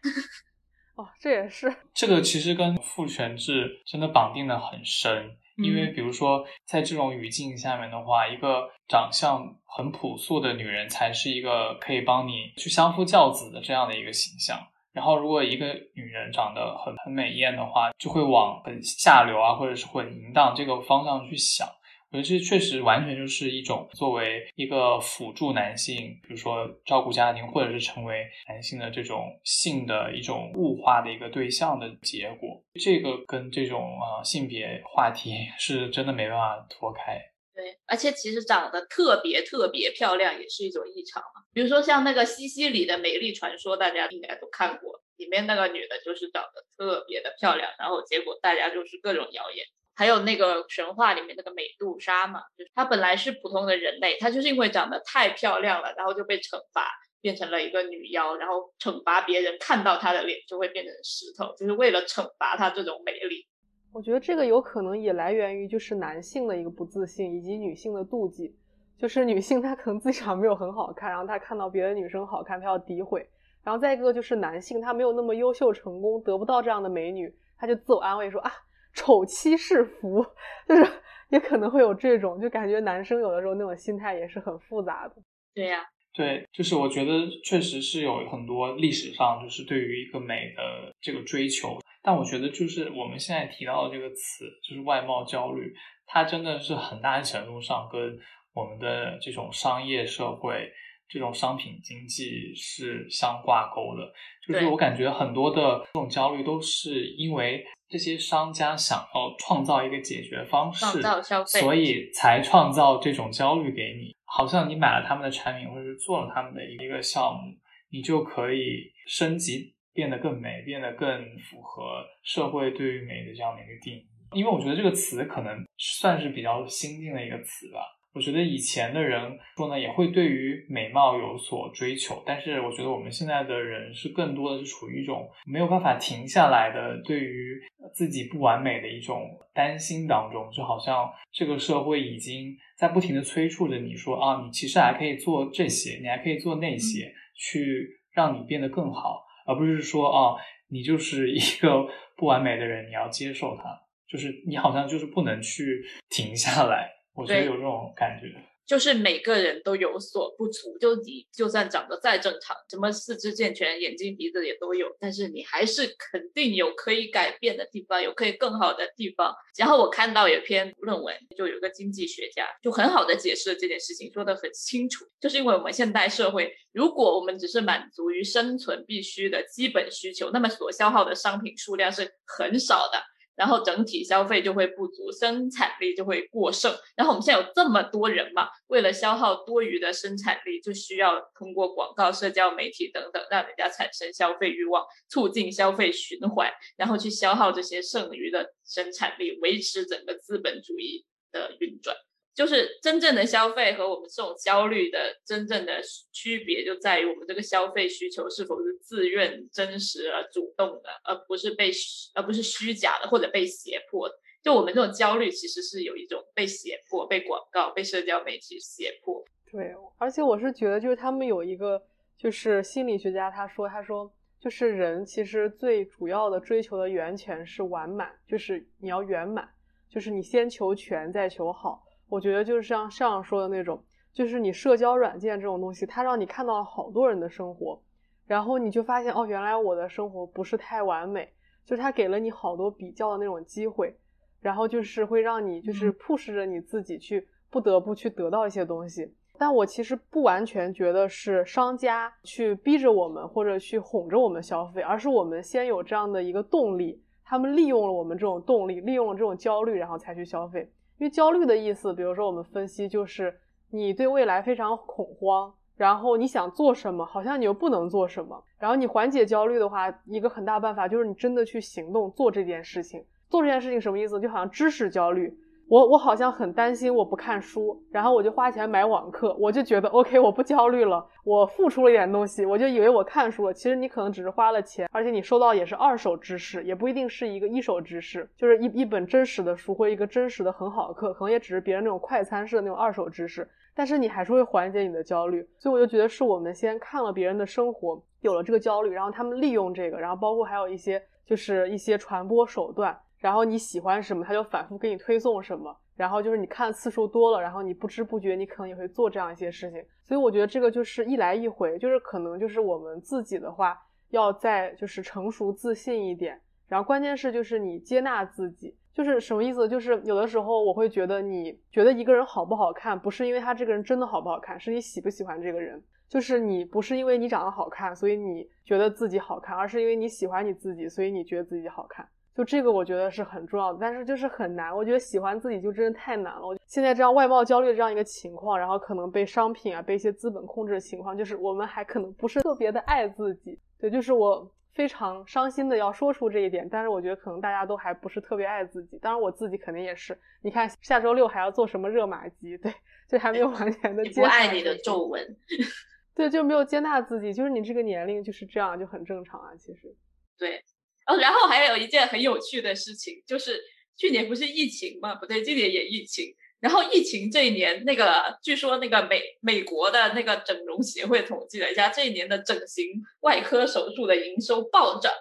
S3: 哦，这也是
S1: 这个其实跟父权制真的绑定的很深。因为，比如说，在这种语境下面的话，一个长相很朴素的女人才是一个可以帮你去相夫教子的这样的一个形象。然后，如果一个女人长得很很美艳的话，就会往很下流啊，或者是很淫荡这个方向去想。我觉得这确实完全就是一种作为一个辅助男性，比如说照顾家庭，或者是成为男性的这种性的一种物化的一个对象的结果。这个跟这种啊性别话题 是真的没办法脱开。
S2: 对，而且其实长得特别特别漂亮也是一种异常嘛。比如说像那个西西里的美丽传说，大家应该都看过，里面那个女的就是长得特别的漂亮，然后结果大家就是各种谣言。还有那个神话里面那个美杜莎嘛，就是她本来是普通的人类，她就是因为长得太漂亮了，然后就被惩罚变成了一个女妖，然后惩罚别人看到她的脸就会变成石头，就是为了惩罚她这种美丽。
S3: 我觉得这个有可能也来源于就是男性的一个不自信，以及女性的妒忌。就是女性她可能自己长得没有很好看，然后她看到别的女生好看，她要诋毁。然后再一个就是男性他没有那么优秀成功，得不到这样的美女，他就自我安慰说啊。丑妻是福，就是也可能会有这种，就感觉男生有的时候那种心态也是很复杂的。
S2: 对呀，
S1: 对，就是我觉得确实是有很多历史上就是对于一个美的这个追求，但我觉得就是我们现在提到的这个词，就是外貌焦虑，它真的是很大程度上跟我们的这种商业社会。这种商品经济是相挂钩的，就是我感觉很多的这种焦虑都是因为这些商家想要创造一个解决方式，所以才创造这种焦虑给你。好像你买了他们的产品，或者是做了他们的一个项目，你就可以升级，变得更美，变得更符合社会对于美的这样的一个定义。因为我觉得这个词可能算是比较新进的一个词吧。我觉得以前的人说呢，也会对于美貌有所追求，但是我觉得我们现在的人是更多的是处于一种没有办法停下来的，对于自己不完美的一种担心当中，就好像这个社会已经在不停的催促着你说啊，你其实还可以做这些，你还可以做那些，去让你变得更好，而不是说啊，你就是一个不完美的人，你要接受它，就是你好像就是不能去停下来。我觉得有这种感觉，
S2: 就是每个人都有所不足。就你就算长得再正常，什么四肢健全，眼睛鼻子也都有，但是你还是肯定有可以改变的地方，有可以更好的地方。然后我看到有篇论文，就有个经济学家就很好的解释了这件事情，说的很清楚。就是因为我们现代社会，如果我们只是满足于生存必须的基本需求，那么所消耗的商品数量是很少的。然后整体消费就会不足，生产力就会过剩。然后我们现在有这么多人嘛，为了消耗多余的生产力，就需要通过广告、社交媒体等等，让人家产生消费欲望，促进消费循环，然后去消耗这些剩余的生产力，维持整个资本主义的运转。就是真正的消费和我们这种焦虑的真正的区别，就在于我们这个消费需求是否是自愿、真实而主动的，而不是被而不是虚假的或者被胁迫的。就我们这种焦虑，其实是有一种被胁迫、被广告、被社交媒体胁迫。
S3: 对，而且我是觉得，就是他们有一个，就是心理学家他说，他说，就是人其实最主要的追求的源泉是完满，就是你要圆满，就是你先求全，再求好。我觉得就是像上说的那种，就是你社交软件这种东西，它让你看到了好多人的生活，然后你就发现哦，原来我的生活不是太完美，就是它给了你好多比较的那种机会，然后就是会让你就是 push 着你自己去不得不去得到一些东西。但我其实不完全觉得是商家去逼着我们或者去哄着我们消费，而是我们先有这样的一个动力，他们利用了我们这种动力，利用了这种焦虑，然后才去消费。因为焦虑的意思，比如说我们分析，就是你对未来非常恐慌，然后你想做什么，好像你又不能做什么。然后你缓解焦虑的话，一个很大办法就是你真的去行动做这件事情。做这件事情什么意思？就好像知识焦虑。我我好像很担心我不看书，然后我就花钱买网课，我就觉得 OK，我不焦虑了，我付出了一点东西，我就以为我看书了。其实你可能只是花了钱，而且你收到也是二手知识，也不一定是一个一手知识，就是一一本真实的书或一个真实的很好的课，可能也只是别人那种快餐式的那种二手知识。但是你还是会缓解你的焦虑，所以我就觉得是我们先看了别人的生活，有了这个焦虑，然后他们利用这个，然后包括还有一些就是一些传播手段。然后你喜欢什么，他就反复给你推送什么。然后就是你看次数多了，然后你不知不觉你可能也会做这样一些事情。所以我觉得这个就是一来一回，就是可能就是我们自己的话，要再就是成熟自信一点。然后关键是就是你接纳自己，就是什么意思？就是有的时候我会觉得，你觉得一个人好不好看，不是因为他这个人真的好不好看，是你喜不喜欢这个人。就是你不是因为你长得好看，所以你觉得自己好看，而是因为你喜欢你自己，所以你觉得自己好看。就这个，我觉得是很重要的，但是就是很难。我觉得喜欢自己就真的太难了。我现在这样外貌焦虑的这样一个情况，然后可能被商品啊、被一些资本控制的情况，就是我们还可能不是特别的爱自己。对，就是我非常伤心的要说出这一点。但是我觉得可能大家都还不是特别爱自己。当然我自己肯定也是。你看下周六还要做什么热玛吉？对，就还没有完全的接
S2: 纳。不爱你的皱纹。
S3: 对，就没有接纳自己。就是你这个年龄就是这样，就很正常啊。其实。
S2: 对。然后还有一件很有趣的事情，就是去年不是疫情嘛？不对，今年也疫情。然后疫情这一年，那个据说那个美美国的那个整容协会统计了一下，这一年的整形外科手术的营收暴涨，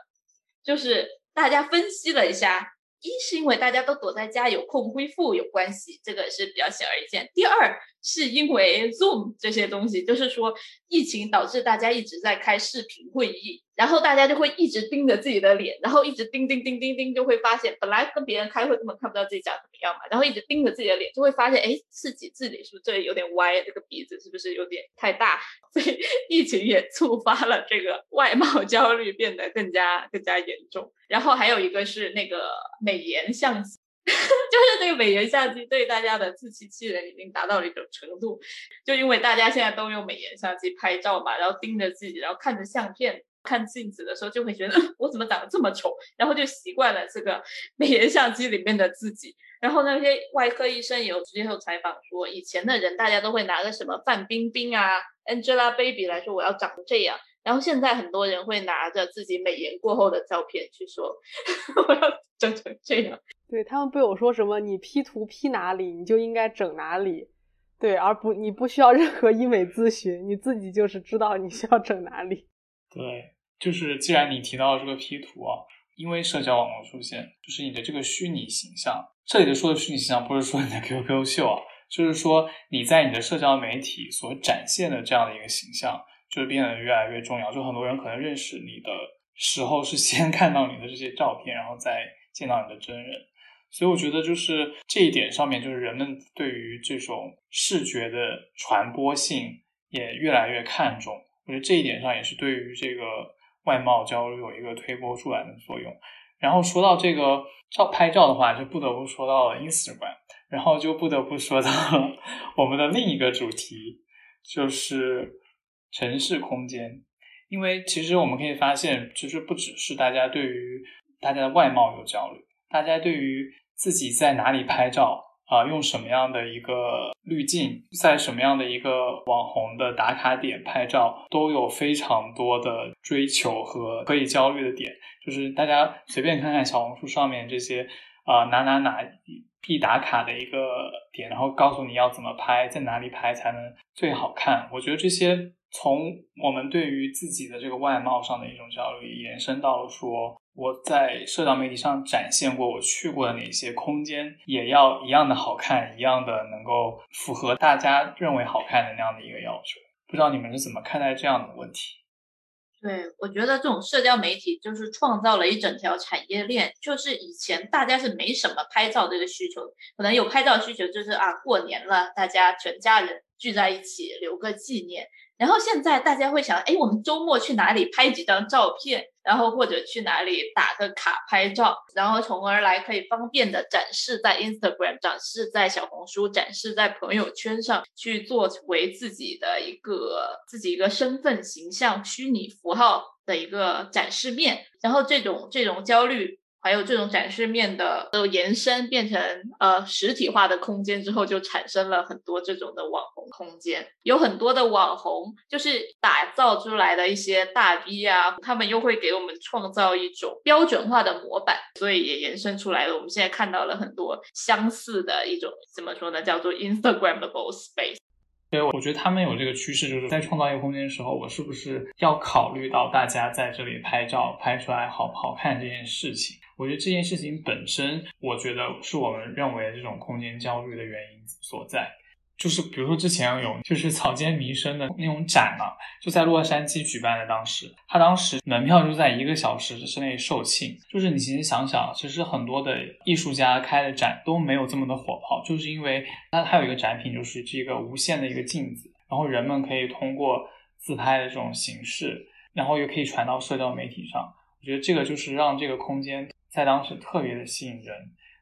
S2: 就是大家分析了一下。一是因为大家都躲在家有空恢复有关系，这个是比较显而易见。第二是因为 Zoom 这些东西，就是说疫情导致大家一直在开视频会议，然后大家就会一直盯着自己的脸，然后一直盯盯盯盯盯，就会发现本来跟别人开会根本看不到自己长怎么样嘛，然后一直盯着自己的脸，就会发现哎，自己自己是不是这里有点歪，这个鼻子是不是有点太大？所以 疫情也触发了这个外貌焦虑变得更加更加严重。然后还有一个是那个美颜相机，就是那个美颜相机对大家的自欺欺人已经达到了一种程度，就因为大家现在都用美颜相机拍照嘛，然后盯着自己，然后看着相片、看镜子的时候，就会觉得 我怎么长得这么丑，然后就习惯了这个 美颜相机里面的自己。然后那些外科医生也有接有采访说，以前的人大家都会拿个什么范冰冰啊、Angelababy 来说，我要长这样。然后现在很多人会拿着自己美颜过后的照片去说，我要整成这样。
S3: 对他们被我说什么，你 P 图 P 哪里，你就应该整哪里，对，而不你不需要任何医美咨询，你自己就是知道你需要整哪里。
S1: 对，就是既然你提到这个 P 图啊，因为社交网络出现，就是你的这个虚拟形象，这里的说的虚拟形象不是说你的 QQ 秀啊，就是说你在你的社交媒体所展现的这样的一个形象。就是变得越来越重要，就很多人可能认识你的时候是先 看到你的这些照片，然后再见到你的真人，所以我觉得就是这一点上面，就是人们对于这种视觉的传播性也越来越看重。我觉得这一点上也是对于这个外貌焦虑有一个推波助澜的作用。然后说到这个照拍照的话，就不得不说到了 Instagram，然后就不得不说到 我们的另一个主题，就是。城市空间，因为其实我们可以发现，其实不只是大家对于大家的外貌有焦虑，大家对于自己在哪里拍照啊，用什么样的一个滤镜，在什么样的一个网红的打卡点拍照，都有非常多的追求和可以焦虑的点。就是大家随便看看小红书上面这些啊哪哪哪必打卡的一个点，然后告诉你要怎么拍，在哪里拍才能最好看。我觉得这些。从我们对于自己的这个外貌上的一种焦虑，延伸到了说我在社交媒体上展现过我去过的哪些空间，也要一样的好看，一样的能够符合大家认为好看的那样的一个要求。不知道你们是怎么看待这样的问题？
S2: 对，我觉得这种社交媒体就是创造了一整条产业链。就是以前大家是没什么拍照这个需求，可能有拍照需求，就是啊过年了，大家全家人聚在一起留个纪念。然后现在大家会想，哎，我们周末去哪里拍几张照片，然后或者去哪里打个卡拍照，然后从而来可以方便的展示在 Instagram、展示在小红书、展示在朋友圈上去作为自己的一个自己一个身份形象虚拟符号的一个展示面，然后这种这种焦虑。还有这种展示面的的延伸，变成呃实体化的空间之后，就产生了很多这种的网红空间。有很多的网红，就是打造出来的一些大 V 啊，他们又会给我们创造一种标准化的模板，所以也延伸出来了。我们现在看到了很多相似的一种，怎么说呢？叫做 Instagramable space。
S1: 对，我觉得他们有这个趋势，就是在创造一个空间的时候，我是不是要考虑到大家在这里拍照拍出来好不好看这件事情？我觉得这件事情本身，我觉得是我们认为这种空间焦虑的原因所在。就是比如说之前有就是草间弥生的那种展嘛，就在洛杉矶举办的。当时他当时门票就在一个小时之内售罄。就是你其实想想，其实很多的艺术家开的展都没有这么的火爆，就是因为它还有一个展品，就是这个无限的一个镜子，然后人们可以通过自拍的这种形式，然后又可以传到社交媒体上。我觉得这个就是让这个空间在当时特别的吸引人。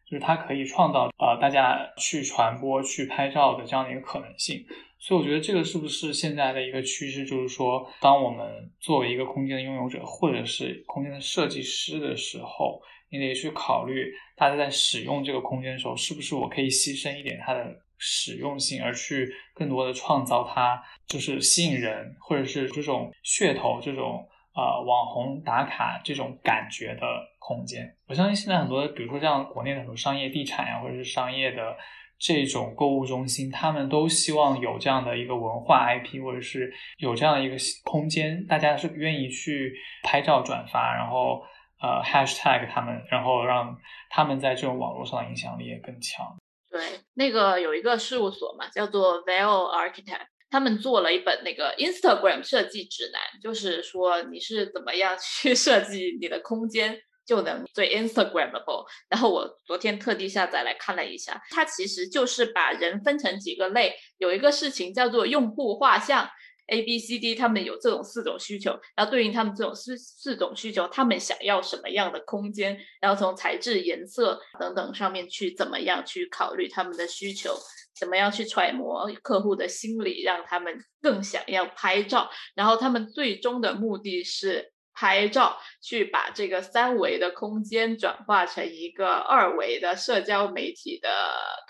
S1: 就是它可以创造呃大家去传播、去拍照的这样的一个可能性，所以我觉得这个是不是现在的一个趋势？就是说，当我们作为一个空间的拥有者，或者是空间的设计师的时候，你得去考虑大家在使用这个空间的时候，是不是我可以牺牲一点它的实用性，而去更多的创造它，就是吸引人，或者是这种噱头这种。呃，网红打卡这种感觉的空间，我相信现在很多，比如说像国内的很多商业地产呀，或者是商业的这种购物中心，他们都希望有这样的一个文化 IP，或者是有这样的一个空间，大家是愿意去拍照转发，然后呃 hashtag 他们，然后让他们在这种网络上的影响力也更强。
S2: 对，那个有一个事务所嘛，叫做 Veil Architect。他们做了一本那个 Instagram 设计指南，就是说你是怎么样去设计你的空间就能最 Instagramable。然后我昨天特地下载来看了一下，它其实就是把人分成几个类，有一个事情叫做用户画像。A、B、C、D，他们有这种四种需求，然后对应他们这种四四种需求，他们想要什么样的空间，然后从材质、颜色等等上面去怎么样去考虑他们的需求，怎么样去揣摩客户的心理，让他们更想要拍照，然后他们最终的目的是拍照，去把这个三维的空间转化成一个二维的社交媒体的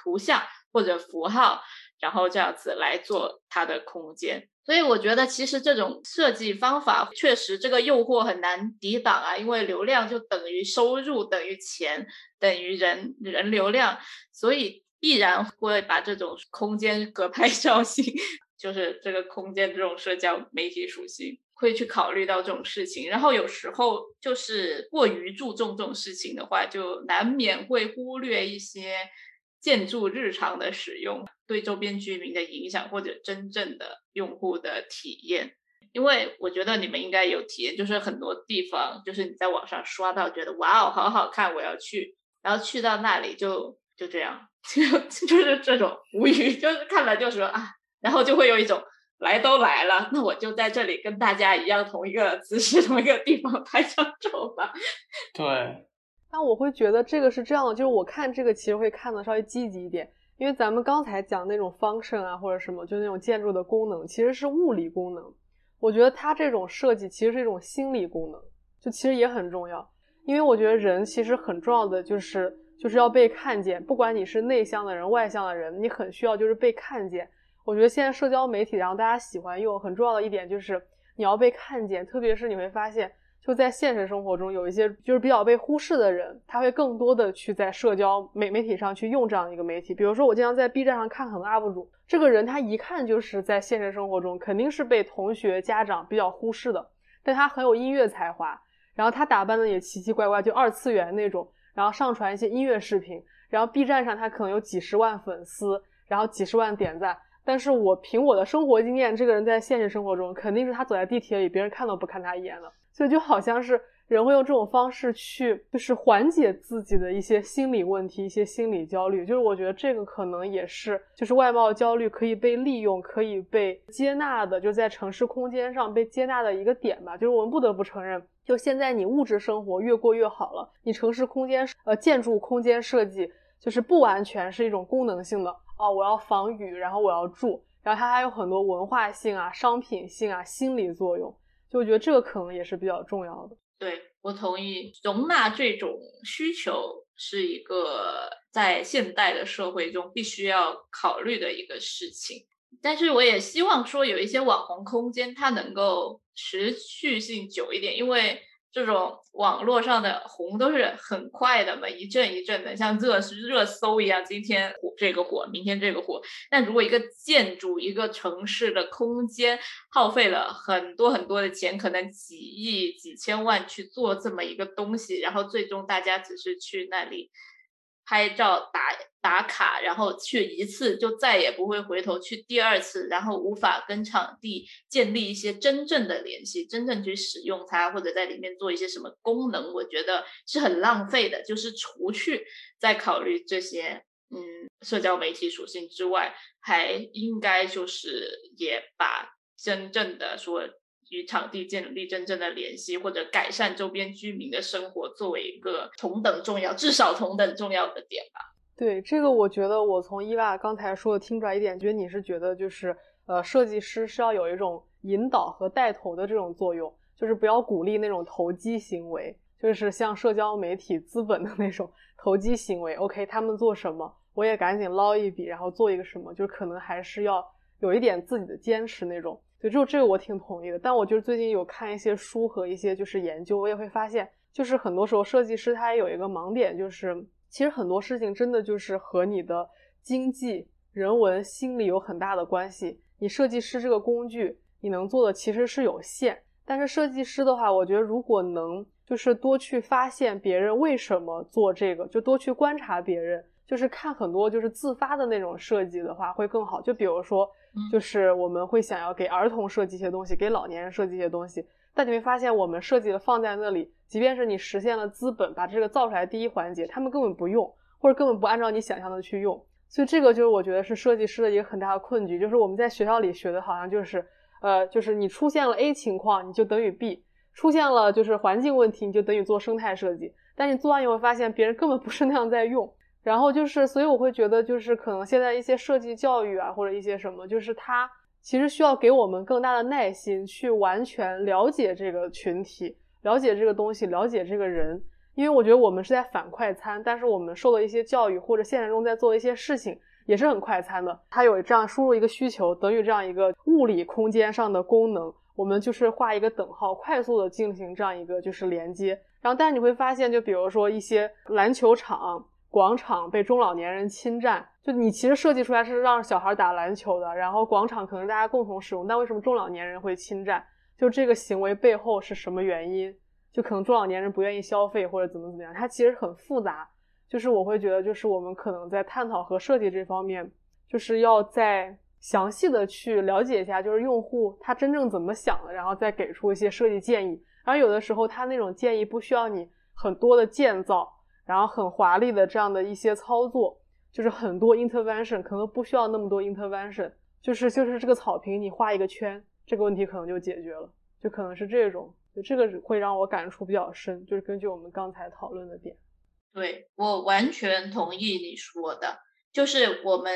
S2: 图像或者符号，然后这样子来做它的空间。所以我觉得，其实这种设计方法确实这个诱惑很难抵挡啊，因为流量就等于收入等于钱等于人人流量，所以必然会把这种空间隔 拍照性，就是这个空间这种社交媒体属性，会去考虑到这种事情。然后有时候就是过于注重这种事情的话，就难免会忽略一些。建筑日常的使用对周边居民的影响，或者真正的用户的体验，因为我觉得你们应该有体验，就是很多地方，就是你在网上刷到，觉得哇哦，好好看，我要去，然后去到那里就就这样，就就是这种无语，就是看了就说啊，然后就会有一种来都来了，那我就在这里跟大家一样，同一个姿势，同一个地方拍张照吧。
S1: 对。
S3: 但我会觉得这个是这样的，就是我看这个其实会看的稍微积极一点，因为咱们刚才讲那种 function 啊或者什么，就那种建筑的功能其实是物理功能，我觉得它这种设计其实是一种心理功能，就其实也很重要，因为我觉得人其实很重要的就是就是要被看见。不管你是内向的人、外向的人，你很需要就是被看见。我觉得现在社交媒体，然后大家喜欢用，很重要的一点就是你要被看见。特别是你会发现，就在现实生活中，有一些就是比较被忽视的人，他会更多的去在社交媒媒体上去用这样一个媒体。比如说，我经常在 B 站上看很多 UP 主，这个人他一看就是在现实生活中肯定是被同学、家长比较忽视的。但他很有音乐才华，然后他打扮的也奇奇怪怪，就二次元那种，然后上传一些音乐视频，然后 B 站上他可能有几十万粉丝，然后几十万点赞。但是我凭我的生活经验，这个人在现实生活中肯定是他走在地铁里，别人看都不看他一眼的，所以就好像是。人会用这种方式去，就是缓解自己的一些心理问题、一些心理焦虑。就是我觉得这个可能也是，就是外貌焦虑可以被利用、可以被接纳的，就在城市空间上被接纳的一个点吧。就是我们不得不承认，就现在你物质生活越过越好了，你城市空间呃建筑空间设计就是不完全是一种功能性的哦，我要防雨，然后我要住，然后它还有很多文化性啊、商品性啊、心理作用。就我觉得这个可能也是比较重要的。
S2: 对我同意，容纳这种需求是一个在现代的社会中必须要考虑的一个事情。但是我也希望说，有一些网红空间它能够持续性久一点，因为。这种网络上的红都是很快的嘛，一阵一阵的，像热热搜一样，今天火这个火，明天这个火。但如果一个建筑、一个城市的空间耗费了很多很多的钱，可能几亿、几千万去做这么一个东西，然后最终大家只是去那里。拍照打打卡，然后去一次就再也不会回头去第二次，然后无法跟场地建立一些真正的联系，真正去使用它或者在里面做一些什么功能，我觉得是很浪费的。就是除去在考虑这些嗯社交媒体属性之外，还应该就是也把真正的说。与场地建立真正的联系，或者改善周边居民的生活，作为一个同等重要，至少同等重要的点吧。
S3: 对这个，我觉得我从伊娃刚才说的听出来一点，觉得你是觉得就是呃，设计师是要有一种引导和带头的这种作用，就是不要鼓励那种投机行为，就是像社交媒体资本的那种 投机行为。OK，他们做什么，我也赶紧捞一笔，然后做一个什么，就是可能还是要有一点自己的坚持那种。对，就这个我挺同意的，但我就是最近有看一些书和一些就是研究，我也会发现，就是很多时候设计师他也有一个盲点，就是其实很多事情真的就是和你的经济、人文、心理有很大的关系。你设计师这个工具，你能做的其实是有限，但是设计师的话，我觉得如果能就是多去发现别人为什么做这个，就多去观察别人，就是看很多就是自发的那种设计的话会更好。就比如说。就是我们会想要给儿童设计一些东西，给老年人设计一些东西，但你会发现，我们设计的放在那里，即便是你实现了资本，把这个造出来第一环节，他们根本不用，或者根本不按照你想象的去用。所以这个就是我觉得是设计师的一个很大的困局，就是我们在学校里学的好像就是，呃，就是你出现了 A 情况，你就等于 B，出现了就是环境问题，你就等于做生态设计，但你做完以后发现，别人根本不是那样在用。然后就是，所以我会觉得，就是可能现在一些设计教育啊，或者一些什么，就是它其实需要给我们更大的耐心，去完全了解这个群体，了解这个东西，了解这个人。因为我觉得我们是在反快餐，但是我们受的一些教育或者现实中在做一些事情也是很快餐的。它有这样输入一个需求，等于这样一个物理空间上的功能，我们就是画一个等号，快速的进行这样一个就是连接。然后，但是你会发现，就比如说一些篮球场。广场被中老年人侵占，就你其实设计出来是让小孩打篮球的，然后广场可能大家共同使用，但为什么中老年人会侵占？就这个行为背后是什么原因？就可能中老年人不愿意消费或者怎么怎么样，它其实很复杂。就是我会觉得，就是我们可能在探讨和设计这方面，就是要再详细的去了解一下，就是用户他真正怎么想的，然后再给出一些设计建议。然后有的时候他那种建议不需要你很多的建造。然后很华丽的这样的一些操作，就是很多 intervention 可能不需要那么多 intervention，就是就是这个草坪你画一个圈，这个问题可能就解决了，就可能是这种，就这个会让我感触比较深，就是根据我们刚才讨论的点。
S2: 对我完全同意你说的，就是我们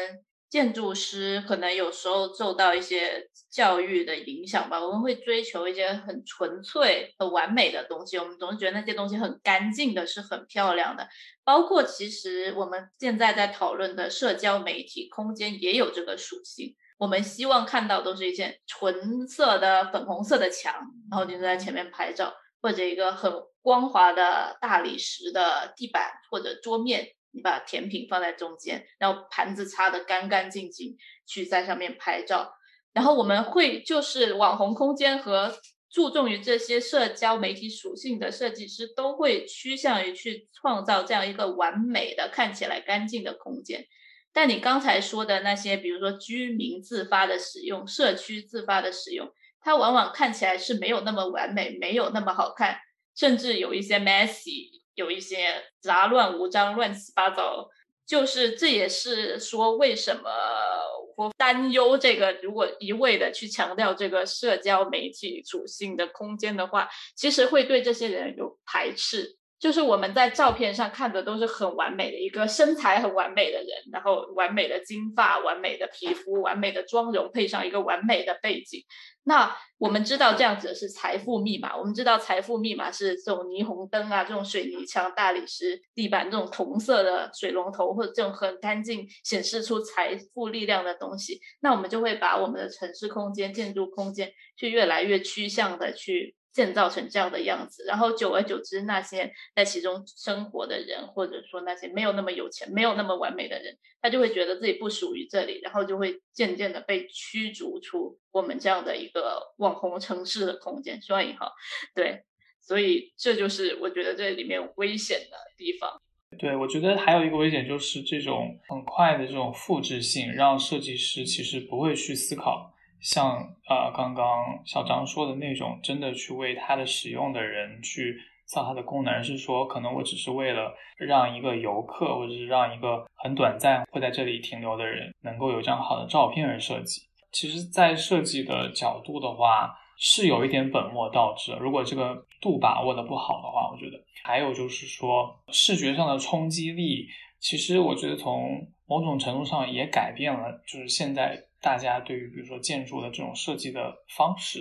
S2: 建筑师可能有时候受到一些教育的影响吧，我们会追求一些很纯粹、很完美的东西。我们总是觉得那些东西很干净的，是很漂亮的。包括其实我们现在在讨论的社交媒体空间也有这个属性。我们希望看到都是一件纯色的粉红色的墙，然后你就在前面拍照，或者一个很光滑的大理石的地板或者桌面。你把甜品放在中间，然后盘子擦得干干净净，去在上面拍照。然后我们会就是网红空间和注重于这些社交媒体属性的设计师，都会趋向于去创造这样一个完美的、看起来干净的空间。但你刚才说的那些，比如说居民自发的使用、社区自发的使用，它往往看起来是没有那么完美，没有那么好看，甚至有一些 messy。有一些杂乱无章、乱七八糟，就是这也是说为什么我担忧这个。如果一味的去强调这个社交媒体属性的空间的话，其实会对这些人有排斥。就是我们在照片上看的都是很完美的一个身材很完美的人，然后完美的金发、完美的皮肤、完美的妆容，配上一个完美的背景。那我们知道这样子是财富密码，我们知道财富密码是这种霓虹灯啊，这种水泥墙、大理石地板、这种同色的水龙头或者这种很干净、显示出财富力量的东西。那我们就会把我们的城市空间、建筑空间，去越来越趋向的去。建造成这样的样子，然后久而久之，那些在其中生活的人，或者说那些没有那么有钱、没有那么完美的人，他就会觉得自己不属于这里，然后就会渐渐的被驱逐出我们这样的一个网红城市的空间。双引号，对，所以这就是我觉得这里面危险的地方。
S1: 对，我觉得还有一个危险就是这种很快的这种复制性，让设计师其实不会去思考。像呃刚刚小张说的那种，真的去为它的使用的人去造它的功能，是说可能我只是为了让一个游客或者是让一个很短暂会在这里停留的人能够有张好的照片而设计。其实，在设计的角度的话，是有一点本末倒置。如果这个度把握的不好的话，我觉得还有就是说视觉上的冲击力，其实我觉得从某种程度上也改变了，就是现在。大家对于比如说建筑的这种设计的方式，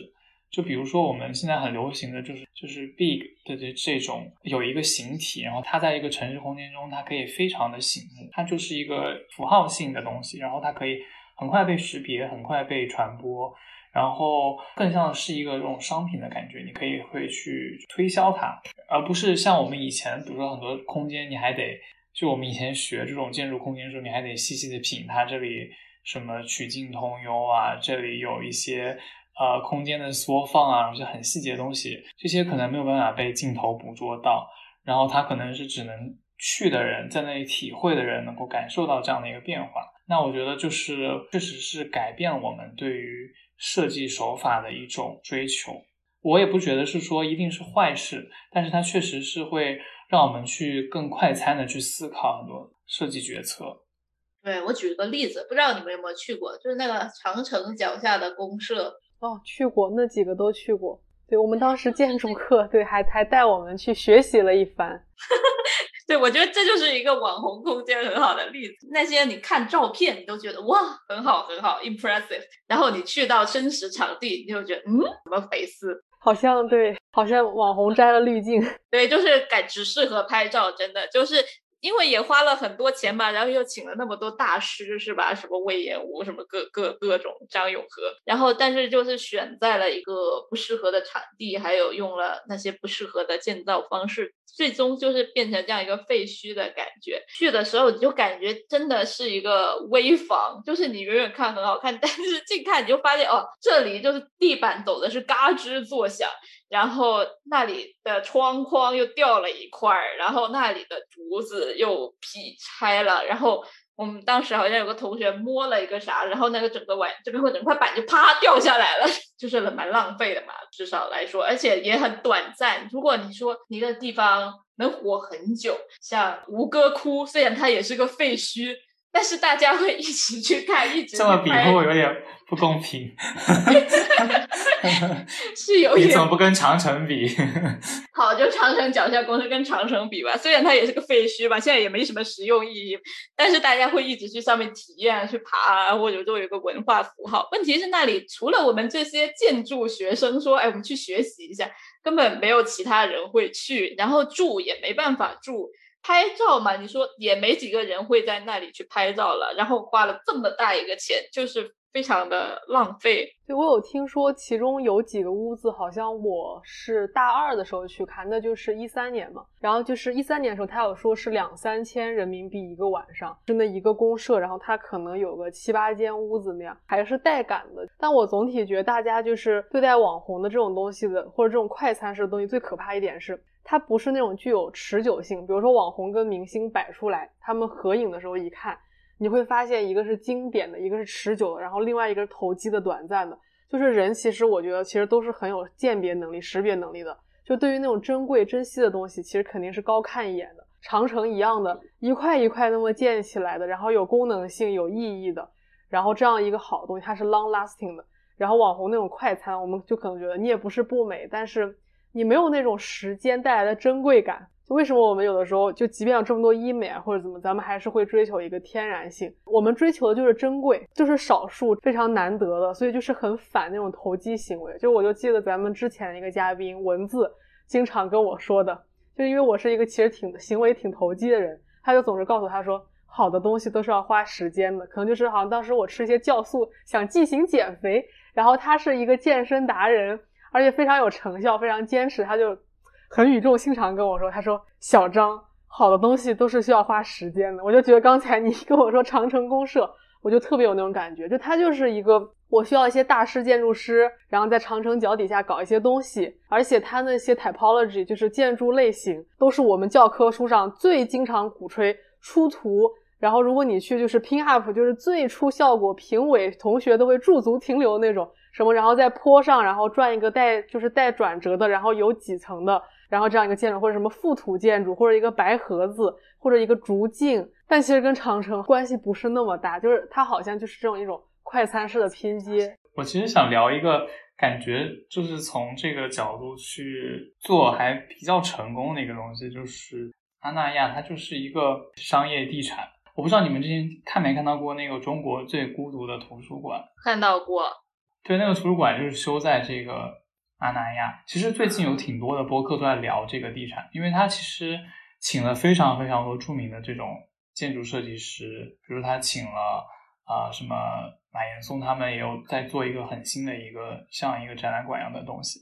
S1: 就比如说我们现在很流行的就是就是 big 的这这种有一个形体，然后它在一个城市空间中，它可以非常的醒目，它就是一个符号性的东西，然后它可以很快被识别，很快被传播，然后更像是一个这种商品的感觉，你可以会去推销它，而不是像我们以前，比如说很多空间，你还得就我们以前学这种建筑空间的时候，你还得细细的品它这里。什么曲径通幽啊，这里有一些呃空间的缩放啊，一些很细节的东西，这些可能没有办法被镜头捕捉到，然后它可能是只能去的人在那里体会的人能够感受到这样的一个变化。那我觉得就是确实是改变我们对于设计手法的一种追求。我也不觉得是说一定是坏事，但是它确实是会让我们去更快餐的去思考很多设计决策。
S2: 对我举个例子，不知道你们有没有去过，就是那个长城脚下的公社
S3: 哦，去过，那几个都去过。对我们当时 建筑课，对，还还带我们去学习了一番。
S2: 对，我觉得这就是一个网红空间很好的例子。那些你看照片，你都觉得哇，很好很好，impressive。然后你去到真实场地，你就觉得嗯，怎么回事，
S3: 好像对，好像网红摘了滤镜。
S2: 对，就是感只适合拍照，真的就是。因为也花了很多钱嘛，然后又请了那么多大师，是吧？什么魏延武，什么各各各种张永和，然后但是就是选在了一个不适合的场地，还有用了那些不适合的建造方式，最终就是变成这样一个废墟的感觉。去的时候你就感觉真的是一个危房，就是你远远看很好看，但是近看你就发现哦，这里就是地板走的是嘎吱作响。然后那里的窗框又掉了一块儿，然后那里的竹子又劈拆了，然后我们当时好像有个同学摸了一个啥，然后那个整个碗这边会整块板就啪掉下来了，就是蛮浪费的嘛，至少来说，而且也很短暂。如果你说一个地方能活很久，像吴哥窟，虽然它也是个废墟。但是大家会一起去看，一直
S1: 这么比会有点不公平。
S2: 是有点，
S1: 你怎么不跟长城比？
S2: 好，就长城脚下公司跟长城比吧，虽然它也是个废墟吧，现在也没什么实用意义，但是大家会一直去上面体验、去爬啊，或者都有一个文化符号。问题是那里除了我们这些建筑学生说，哎，我们去学习一下，根本没有其他人会去，然后住也没办法住，拍照嘛，你说也没几个人会在那里去拍照了，然后花了这么大一个钱，就是。非常的浪费。
S3: 对，我有听说，其中有几个屋子，好像我是大二的时候去看，那就是一三年嘛。然后就是一三年的时候，他有说是两三千人民币一个晚上，是那一个公社，然后他可能有个七八间屋子那样，还是带感的。但我总体觉得，大家就是对待网红的这种东西的，或者这种快餐式的东西，最可怕一点是，它不是那种具有持久性。比如说网红跟明星摆出来，他们合影的时候一看。你会发现，一个是经典的，一个是持久的，然后另外一个是投机的、短暂的。就是人，其实我觉得，其实都是很有鉴别能力、识别能力的。就对于那种珍贵、珍惜的东西，其实肯定是高看一眼的。长城一样的，一块一块那么建起来的，然后有功能性、有意义的，然后这样一个好东西，它是 long lasting 的。然后网红那种快餐，我们就可能觉得你也不是不美，但是你没有那种时间带来的珍贵感。就为什么我们有的时候就即便有这么多医美啊或者怎么，咱们还是会追求一个天然性？我们追求的就是珍贵，就是少数非常难得的，所以就是很反那种投机行为。就我就记得咱们之前一个嘉宾文字经常跟我说的，就因为我是一个其实挺行为挺投机的人，他就总是告诉他说，好的东西都是要花时间的。可能就是好像当时我吃一些酵素想进行减肥，然后他是一个健身达人，而且非常有成效，非常坚持，他就。很语重心长跟我说：“他说小张，好的东西都是需要花时间的。”我就觉得刚才你 跟我说长城公社，我就特别有那种感觉，就它就是一个我需要一些大师建筑师，然后在长城脚底下搞一些东西，而且它那些 typology 就是建筑类型，都是我们教科书上最经常鼓吹出图，然后如果你去就是拼 up，就是最出效果，评委同学都会驻足停留那种什么，然后在坡上，然后转一个带就是带转折的，然后有几层的。然后这样一个建筑，或者什么覆土建筑，或者一个白盒子，或者一个竹镜，但其实跟长城关系不是那么大，就是它好像就是这种一种快餐式的拼接。
S1: 我其实想聊一个感觉，就是从这个角度去做还比较成功的一个东西，就是阿那亚，它就是一个商业地产。我不知道你们之前看没看到过那个中国最孤独的图书馆？
S2: 看到过。
S1: 对，那个图书馆就是修在这个。阿那亚其实最近有挺多的播客都在聊这个地产，因为他其实请了非常非常多著名的这种建筑设计师，比如他请了啊什么马岩松，他们也有在做一个很新的一个像一个展览馆一样的东西。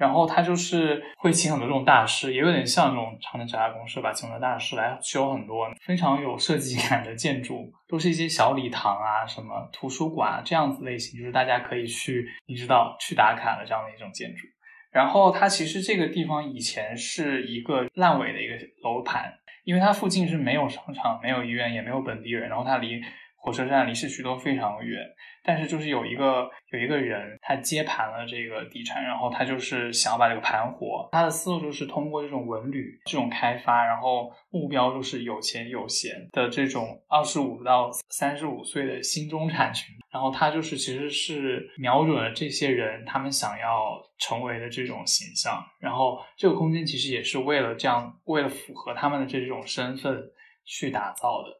S1: 然后他就是会请很多这种大师，也有点像这种长城脚下公社吧，请了大师来修很多非常有设计感的建筑，都是一些小礼堂啊、什么图书馆啊这样子类型，就是大家可以去，你知道去打卡的这样的一种建筑。然后它其实这个地方以前是一个烂尾的一个楼盘，因为它附近是没有商场、没有医院、也没有本地人，然后它离火车站、离市区都非常远。但是就是有一个有一个人，他接盘了这个地产，然后他就是想要把这个盘活。他的思路就是通过这种文旅这种开发，然后目标就是有钱有闲的这种二十五到三十五岁的新中产群。然后他就是其实是瞄准了这些人他们想要成为的这种形象。然后这个空间其实也是为了这样，为了符合他们的这种身份去打造的。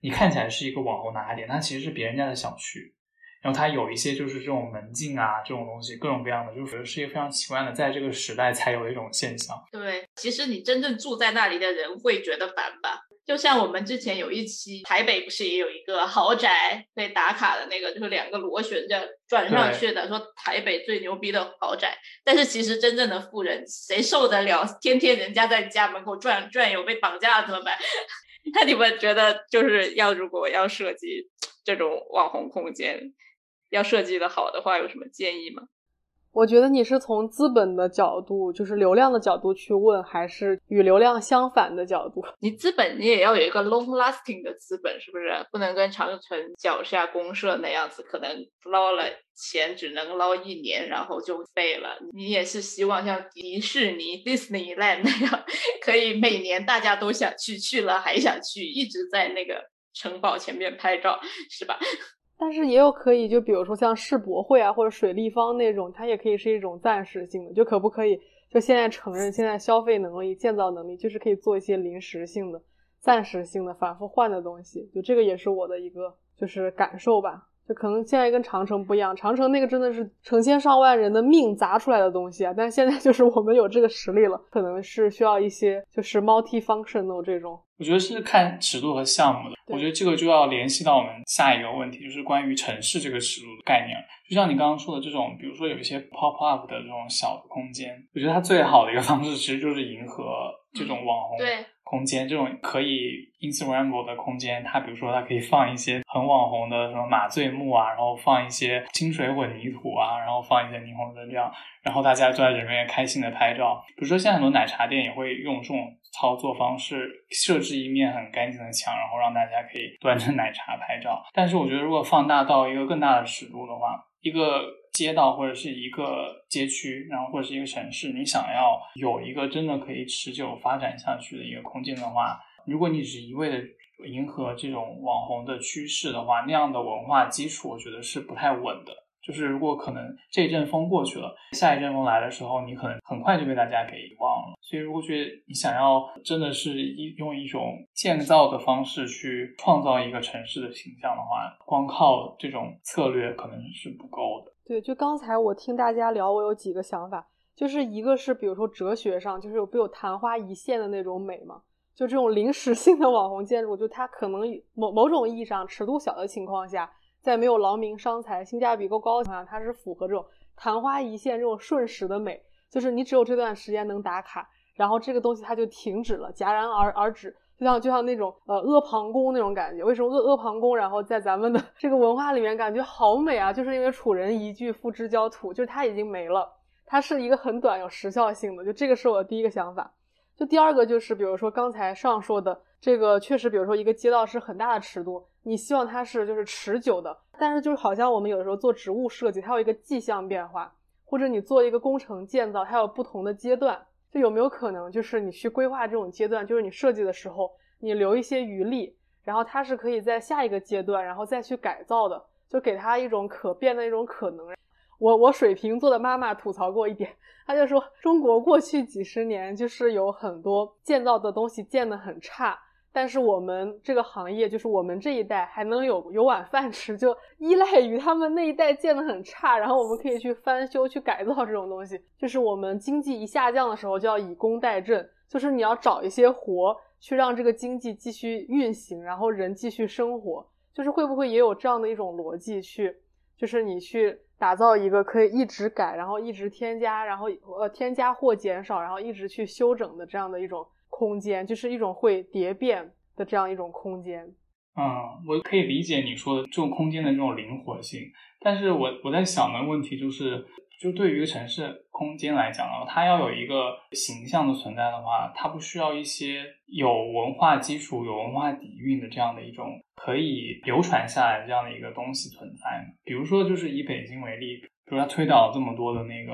S1: 你看起来是一个网红打卡点，它其实是别人家的小区。然后它有一些就是这种门禁啊，这种东西各种各样的，就是是一个非常奇怪的，在这个时代才有一种现象。
S2: 对，其实你真正住在那里的人会觉得烦吧？就像我们之前有一期台北不是也有一个豪宅被打卡的那个，就是两个螺旋着转上去的，说台北最牛逼的豪宅。但是其实真正的富人谁受得了天天人家在家门口转转悠被绑架了怎么办？那你们觉得就是要如果要设计这种网红空间？要设计的好的话，有什么建议吗？
S3: 我觉得你是从资本的角度，就是流量的角度去问，还是与流量相反的角度？
S2: 你资本你也要有一个 long lasting 的资本，是不是？不能跟长城脚下公社那样子，可能捞了钱只能捞一年，然后就废了。你也是希望像迪士尼 Disneyland 那样，可以每年大家都想去，去了还想去，一直在那个城堡前面拍照，是吧？
S3: 但是也有可以，就比如说像世博会啊，或者水立方那种，它也可以是一种暂时性的，就可不可以？就现在承认，现在消费能力、建造能力，就是可以做一些临时性的、暂时性的、反复换的东西。就这个也是我的一个就是感受吧。就可能现在跟长城不一样，长城那个真的是成千上万人的命砸出来的东西啊，但现在就是 我们有这个实力了，可能是需要一些就是 multi-functional 这种。
S1: 我觉得是看尺度和项目的，我觉得这个就要联系到我们下一个问题，就是关于城市这个尺度的概念。就像你刚刚说的这种，比如说有一些 pop up 的这种小的空间，我觉得它最好的一个方式其实就是迎合这种网红。
S2: 对。
S1: 空间这种可以 Instagram 的空间，它比如说它可以放一些很网红的什么马醉木啊，然后放一些清水混凝土啊，然后放一些霓虹灯这样，然后大家坐在里面开心的拍照。比如说现在很多奶茶店也会用这种操作方式，设置一面很干净的墙，然后让大家可以 端着奶茶拍照。但是我觉得如果放大到一个更大的尺度的话，一个。街道或者是一个街区，然后或者是一个城市，你想要有一个真的可以持久发展下去的一个空间的话，如果你只一味的迎合这种网红的趋势的话，那样的文化基础我觉得是不太稳的。就是如果可能这阵风过去了，下一阵风来的时候，你可能很快就被大家给遗忘了。所以如果觉得你想要真的是一用一种建造的方式去创造一个城市的形象的话，光靠这种策略可能是不够的。
S3: 对，就刚才我听大家聊，我有几个想法，就是一个是比如说哲学上，就是有不有昙花一现的那种美嘛？就这种临时性的网红建筑，就它可能某某种意义上尺度小的情况下，在没有劳民伤财、性价比够高的情况下，它是符合这种昙花一现这种瞬时的美，就是你只有这段时间能打卡，然后这个东西它就停止了，戛然而而止。就像就像那种呃阿房宫那种感觉，为什么阿阿房宫？然后在咱们的这个文化里面感觉好美啊，就是因为楚人一句付之交土，就是它已经没了，它是一个很短有时效性的。就这个是我的第一个想法。就第二个就是，比如说刚才上说的这个，确实，比如说一个街道是很大的尺度，你希望它是就是持久的，但是就是好像我们有的时候做植物设计，它有一个迹象变化，或者你做一个工程建造，它有不同的阶段。有没有可能，就是你去规划这种阶段，就是你设计的时候，你留一些余力，然后它是可以在下一个阶段，然后再去改造的，就给它一种可变的一种可能。我我水瓶座的妈妈吐槽过一点，她就说中国过去几十年就是有很多建造的东西建得很差。但是我们这个行业，就是我们这一代还能有有碗饭吃，就依赖于他们那一代建的很差，然后我们可以去翻修、去改造这种东西。就是我们经济一下降的时候，就要以工代赈，就是你要找一些活去让这个经济继续运行，然后人继续生活。就是会不会也有这样的一种逻辑去，就是你去打造一个可以一直改，然后一直添加，然后呃添加或减少，然后一直去修整的这样的一种。空间就是一种会蝶变的这样一种空间。
S1: 嗯，我可以理解你说的这种空间的这种灵活性，但是我我在想的问题就是，就对于一个城市空间来讲呢，它要有一个形象的存在的话，它不需要一些有文化基础、有文化底蕴的这样的一种可以流传下来这样的一个东西存在吗？比如说，就是以北京为例，比如它推倒这么多的那个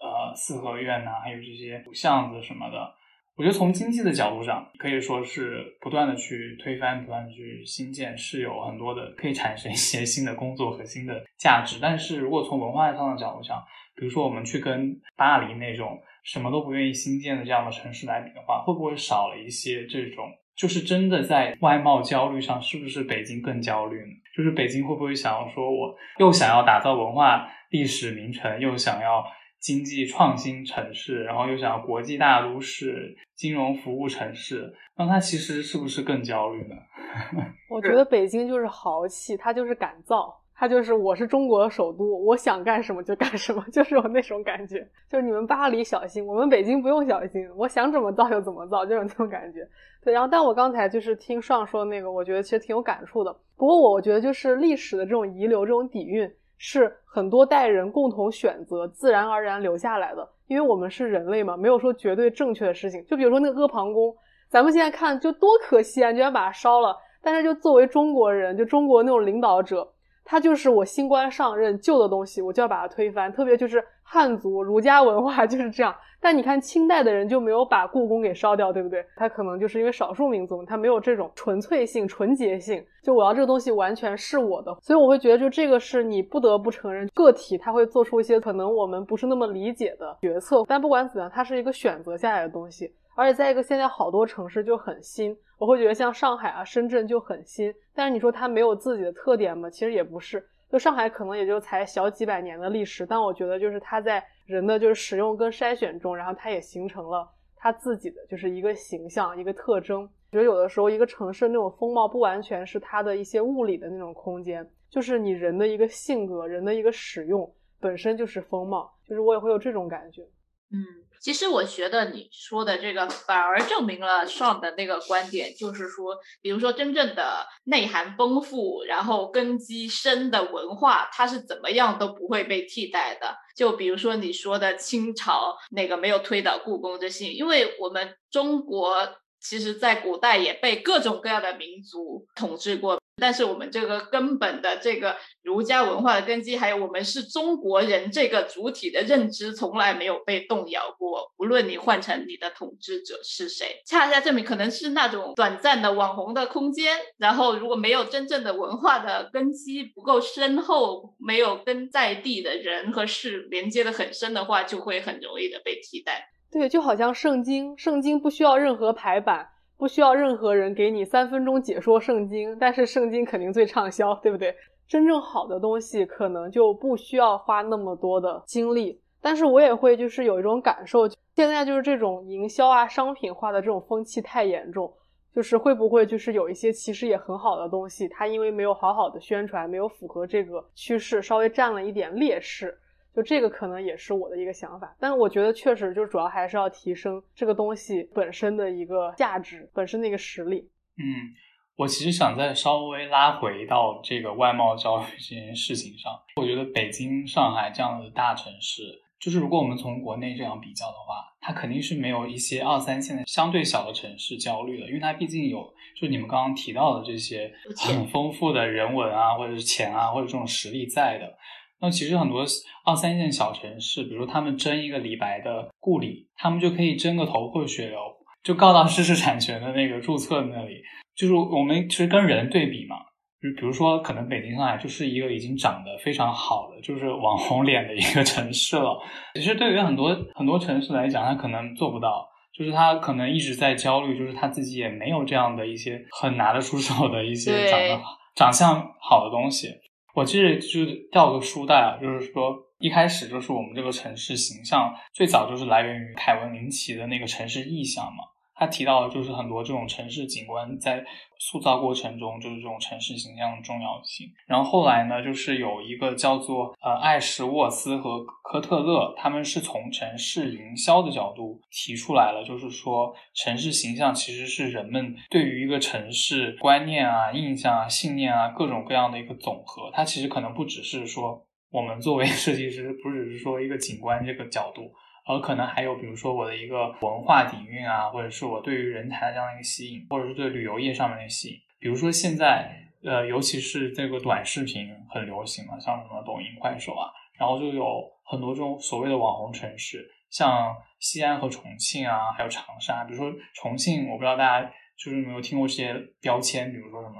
S1: 呃四合院呐，还有这些巷子什么的。我觉得从经济的角度上，可以说是不断的去推翻、不断的去新建，是有很多的可以产生一些新的工作和新的价值。但是如果从文化上的角度上，比如说我们去跟巴黎那种什么都不愿意新建的这样的城市来比的话，会不会少了一些这种？就是真的在外贸焦虑上，是不是北京更焦虑呢？就是北京会不会想要说，我又想要打造文化历史名城，又想要？经济创新城市，然后又想要国际大都市、金融服务城市，那它其实是不是更焦虑呢？
S3: 我觉得北京就是豪气，它就是敢造，它就是我是中国的首都，我想干什么就干什么，就是有那种感觉。就是你们巴黎小心，我们北京不用小心，我想怎么造就怎么造，就有那种感觉。对，然后但我刚才就是听上说那个，我觉得其实挺有感触的。不过我觉得就是历史的这种遗留、这种底蕴。是很多代人共同选择，自然而然留下来的。因为我们是人类嘛，没有说绝对正确的事情。就比如说那个阿房宫，咱们现在看就多可惜啊，居然把它烧了。但是就作为中国人，就中国那种领导者，他就是我新官上任，旧的东西我就要把它推翻。特别就是汉族儒家文化 就是这样。但你看清代的人就没有把故宫给烧掉，对不对？他可能就是因为少数民族，他没有这种纯粹性、纯洁性。就我要这个东西完全是我的，所以我会觉得，就这个是你不得不承认，个体他会做出一些可能我们不是那么理解的决策。但不管怎样，它是一个选择下来的东西。而且在一个现在好多城市就很新，我会觉得像上海啊、深圳就很新。但是你说它没有自己的特点吗？其实也不是。就上海可能也就才小几百年的历史，但我觉得就是它在人的就是使用跟筛选中，然后它也形成了它自己的就是一个形象、一个特征。我觉得有的时候一个城市那种风貌不完全是它的一些物理的那种空间，就是你人的一个性格、人的一个使用本身就是风貌，就是我也会有这种感觉。
S2: 嗯。其实我觉得你说的这个反而证明了上的那个观点，就是说，比如说真正的内涵丰富，然后根基深的文化，它是怎么样都不会被替代的。就比如说你说的清朝那个没有推倒故宫这些，因为我们中国其实在古代也被各种各样的民族统治过。但是我们这个根本的这个儒家文化的根基，还有我们是中国人这个主体的认知，从来没有被动摇过。无论你换成你的统治者是谁，恰恰证明可能是那种短暂的网红的空间。然后如果没有真正的文化的根基不够深厚，没有跟在地的人和事连接的很深的话，就会很容易的被替代。
S3: 对，就好像圣经，圣经不需要任何排版。不需要任何人给你三分钟解说圣经，但是圣经肯定最畅销，对不对？真正好的东西可能就不需要花那么多的精力。但是我也会就是有一种感受，现在就是这种营销啊、商品化的这种风气太严重，就是会不会就是有一些其实也很好的东西，它因为没有好好的宣传，没有符合这个趋势，稍微占了一点劣势。就这个可能也是我的一个想法，但是我觉得确实就主要还是要提升这个东西本身的一个价值，本身的一个实力。
S1: 嗯，我其实想再稍微拉回到这个外贸焦虑这件事情上。我觉得北京、上海这样的大城市，就是如果我们从国内这样比较的话，它肯定是没有一些二三线的相对小的城市焦虑的，因为它毕竟有就你们刚刚提到的这些很丰富的人文啊，或者是钱啊，或者这种实力在的。那其实很多二三线小城市，比如他们争一个李白的故里，他们就可以争个头破血流，就告到知识产权的那个注册那里。就是我们其实跟人对比嘛，就比如说可能北京、上海就是一个已经长得非常好的，就是网红脸的一个城市了。其实对于很多很多城市来讲，他可能做不到，就是他可能一直在焦虑，就是他自己也没有这样的一些很拿得出手的一些长得长相好的东西。我记得就是掉个书袋啊，就是说一开始就是我们这个城市形象最早就是来源于凯文林奇的那个城市意象嘛。他提到的就是很多这种城市景观在塑造过程中，就是这种城市形象的重要性。然后后来呢，就是有一个叫做呃艾什沃斯和科特勒，他们是从城市营销的角度提出来了，就是说城市形象其实是人们对于一个城市观念啊、印象啊、信念啊各种各样的一个总和。它其实可能不只是说我们作为设计师，不只是说一个景观这个角度。而可能还有，比如说我的一个文化底蕴啊，或者是我对于人才的这样的一个吸引，或者是对旅游业上面的吸引。比如说现在，呃，尤其是这个短视频很流行嘛，像什么抖音、快手啊，然后就有很多这种所谓的网红城市，像西安和重庆啊，还有长沙。比如说重庆，我不知道大家就是没有听过这些标签，比如说什么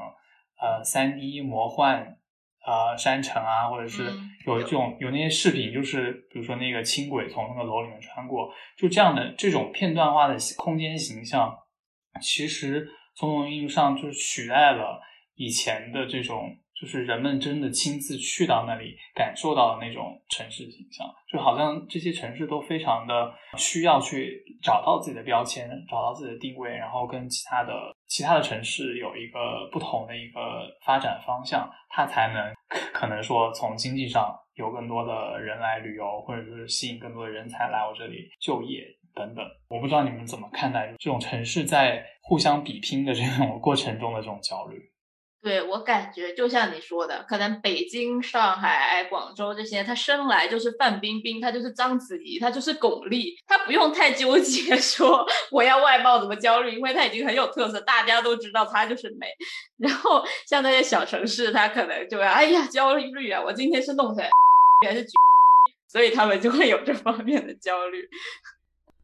S1: 呃三 D 魔幻。呃，山城啊，或者是有这种有那些视频，就是比如说那个轻轨从那个楼里面穿过，就这样的这种片段化的空间形象，其实从某种意义上就是取代了以前的这种。就是人们真的亲自去到那里，感受到的那种城市形象，就好像这些城市都非常的需要去找到自己的标签，找到自己的定位，然后跟其他的其他的城市有一个不同的一个发展方向，它才能可能说从经济上有更多的人来旅游，或者是吸引更多的人才来我这里就业等等。我不知道你们怎么看待这种城市在互相比拼的这种过程中的这种焦虑。
S2: 对我感觉就像你说的，可能北京、上海、广州这些，他生来就是范冰冰，他就是章子怡，他就是巩俐，他不用太纠结 说我要外貌怎么焦虑，因为他已经很有特色，大家都知道他就是美。然后像那些小城市，他可能就要哎呀焦虑啊，我今天是弄谁还 是 所以他们就会有这方面的焦虑。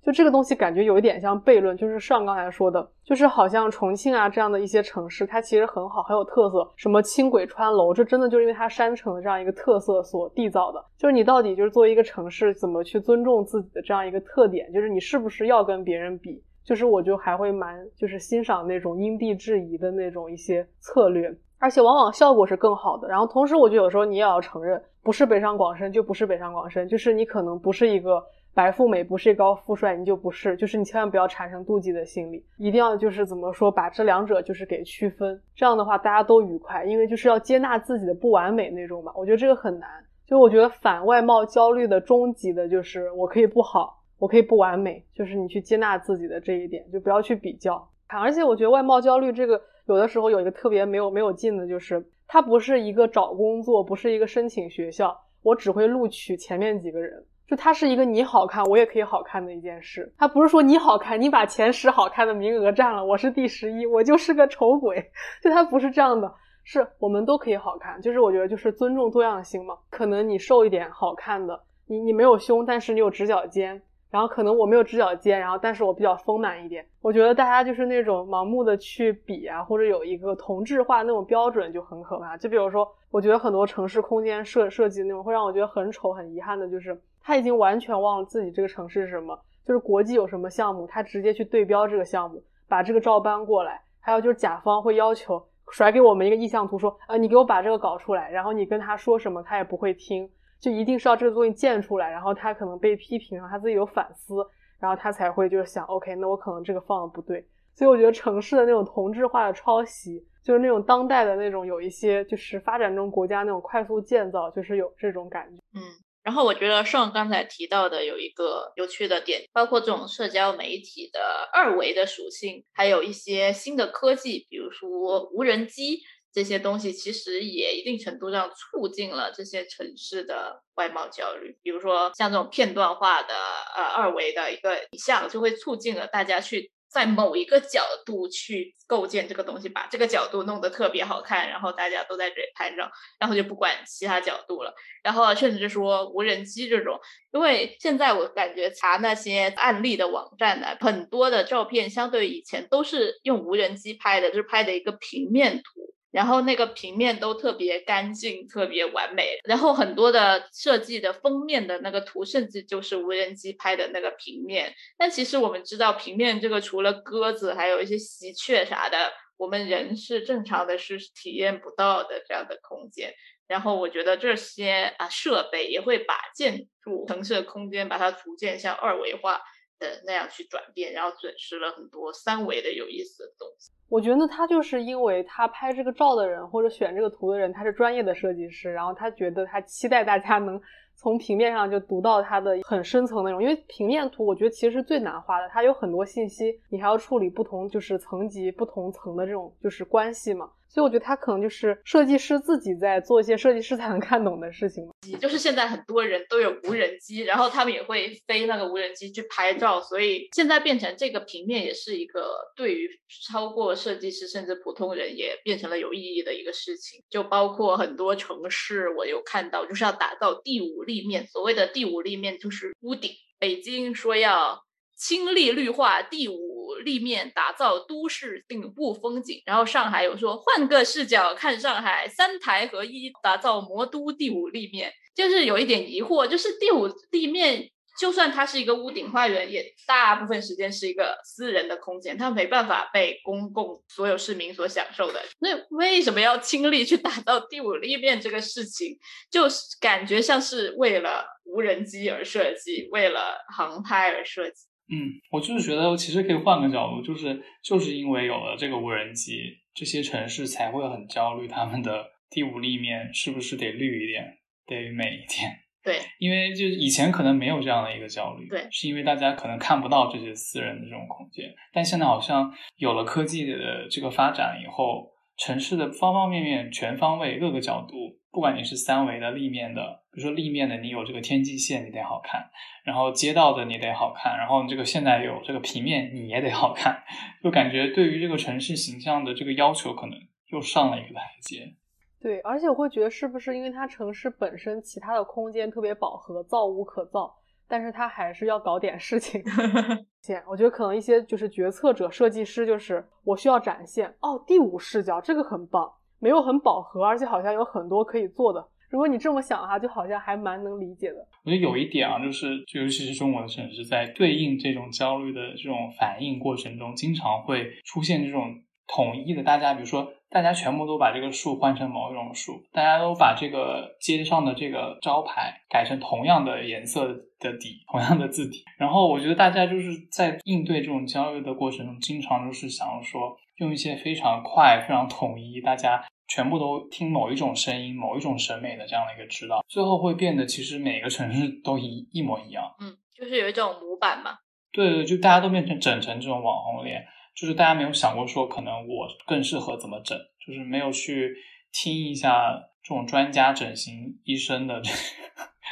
S3: 就这个东西感觉有一点像悖论，就是上刚才说的，就是好像重庆啊这样的一些城市，它其实很好，很有特色，什么轻轨穿楼，这真的就是因为它山城的这样一个特色所缔造的。就是你到底就是作为一个城市，怎么去尊重自己的这样一个特点，就是你是不是要跟别人比？就是我就还会蛮就是欣赏那种因地制宜的那种一些策略，而且往往效果是更好的。然后同时，我觉得有时候你也要承认，不是北上广深就不是北上广深，就是你可能不是一个。白富美不是高富帅，你就不是，就是你千万不要产生妒忌的心理，一定要就是怎么说，把这两者就是给区分，这样的话大家都愉快，因为就是要接纳自己的不完美那种嘛。我觉得这个很难，就我觉得反外貌焦虑的终极的就是我可以不好，我可以不完美，就是你去接纳自己的这一点，就不要去比较。而且我觉得外貌焦虑这个有的时候有一个特别没有没有劲的，就是它不是一个找工作，不是一个申请学校，我只会录取前面几个人。就它是一个你好看，我也可以好看的一件事。它不是说你好看，你把前十好看的名额占了，我是第十一，我就是个丑鬼。就它不是这样的，是我们都可以好看。就是我觉得就是尊重多样性嘛。可能你瘦一点好看的，你你没有胸，但是你有直角肩。然后可能我没有直角肩，然后但是我比较丰满一点。我觉得大家就是那种盲目的去比啊，或者有一个同质化那种标准就很可怕。就比如说，我觉得很多城市空间设设计那种会让我觉得很丑、很遗憾的，就是。他已经完全忘了自己这个城市是什么，就是国际有什么项目，他直接去对标这个项目，把这个照搬过来。还有就是甲方会要求甩给我们一个意向图，说，呃，你给我把这个搞出来，然后你跟他说什么，他也不会听，就一定是要这个东西建出来，然后他可能被批评，然后他自己有反思，然后他才会就是想，OK，那我可能这个放的不对。所以我觉得城市的那种同质化的抄袭，就是那种当代的那种有一些就是发展中国家那种快速建造，就是有这种感觉，
S2: 嗯。然后我觉得上刚才提到的有一个有趣的点，包括这种社交媒体的二维的属性，还有一些新的科技，比如说无人机这些东西，其实也一定程度上促进了这些城市的外貌焦虑。比如说像这种片段化的呃二维的一个影像，就会促进了大家去。在某一个角度去构建这个东西，把这个角度弄得特别好看，然后大家都在这里拍照，然后就不管其他角度了。然后甚至说无人机这种，因为现在我感觉查那些案例的网站呢，很多的照片相对以前都是用无人机拍的，就是拍的一个平面图。然后那个平面都特别干净，特别完美。然后很多的设计的封面的那个图，甚至就是无人机拍的那个平面。但其实我们知道，平面这个除了鸽子，还有一些喜鹊啥的，我们人是正常的是体验不到的这样的空间。然后我觉得这些啊设备也会把建筑城市的空间，把它逐渐向二维化。的那样去转变，然后损失了很多三维的有意思的东西。
S3: 我觉得他就是因为他拍这个照的人或者选这个图的人，他是专业的设计师，然后他觉得他期待大家能从平面上就读到他的很深层内容。因为平面图我觉得其实是最难画的，它有很多信息，你还要处理不同就是层级不同层的这种就是关系嘛。所以我觉得他可能就是设计师自己在做一些设计师才能看懂的事情。
S2: 就是现在很多人都有无人机，然后他们也会飞那个无人机去拍照，所以现在变成这个平面也是一个对于超过设计师甚至普通人也变成了有意义的一个事情。就包括很多城市，我有看到就是要打造第五立面，所谓的第五立面就是屋顶。北京说要。倾力绿化第五立面，打造都市顶部风景。然后上海有说换个视角看上海，三台合一，打造魔都第五立面。就是有一点疑惑，就是第五立面，就算它是一个屋顶花园，也大部分时间是一个私人的空间，它没办法被公共所有市民所享受的。那为什么要倾力去打造第五立面这个事情？就是感觉像是为了无人机而设计，为了航拍而设计。
S1: 嗯，我就是觉得其实可以换个角度，就是就是因为有了这个无人机，这些城市才会很焦虑，他们的第五立面是不是得绿一点，得美一点？
S2: 对，
S1: 因为就以前可能没有这样的一个焦虑，
S2: 对，
S1: 是因为大家可能看不到这些私人的这种空间，但现在好像有了科技的这个发展以后，城市的方方面面、全方位、各个角度。不管你是三维的立面的，比如说立面的，你有这个天际线，你得好看；然后街道的你得好看；然后你这个现在有这个平面，你也得好看。就感觉对于这个城市形象的这个要求，可能又上了一个台阶。
S3: 对，而且我会觉得是不是因为它城市本身其他的空间特别饱和，造无可造，但是它还是要搞点事情。我觉得可能一些就是决策者、设计师，就是我需要展现哦，第五视角这个很棒，没有很饱和，而且好像有很多可以做的。如果你这么想的话，就好像还蛮能理解的。
S1: 我觉得有一点啊，就是就尤其是中国的城市，在对应这种焦虑的这种反应过程中，经常会出现这种统一的，大家比如说。大家全部都把这个树换成某一种树，大家都把这个街上的这个招牌改成同样的颜色的底，同样的字体。然后我觉得大家就是在应对这种焦虑的过程中，经常就是想要说用一些非常快、非常统一，大家全部都听某一种声音、某一种审美的这样的一个指导，最后会变得其实每个城市都一一模一样。
S2: 嗯，就是有一种模板嘛。
S1: 对对，就大家都变成整成这种网红脸。就是大家没有想过说，可能我更适合怎么整，就是没有去听一下这种专家整形医生的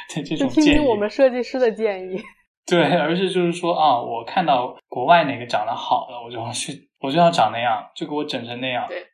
S1: 这 这种建
S3: 议，听听我们设计师的建议。
S1: 对，而是就是说啊，我看到国外哪个长得好的，我就要去，我就要长那样，就给我整成那样。
S2: 对，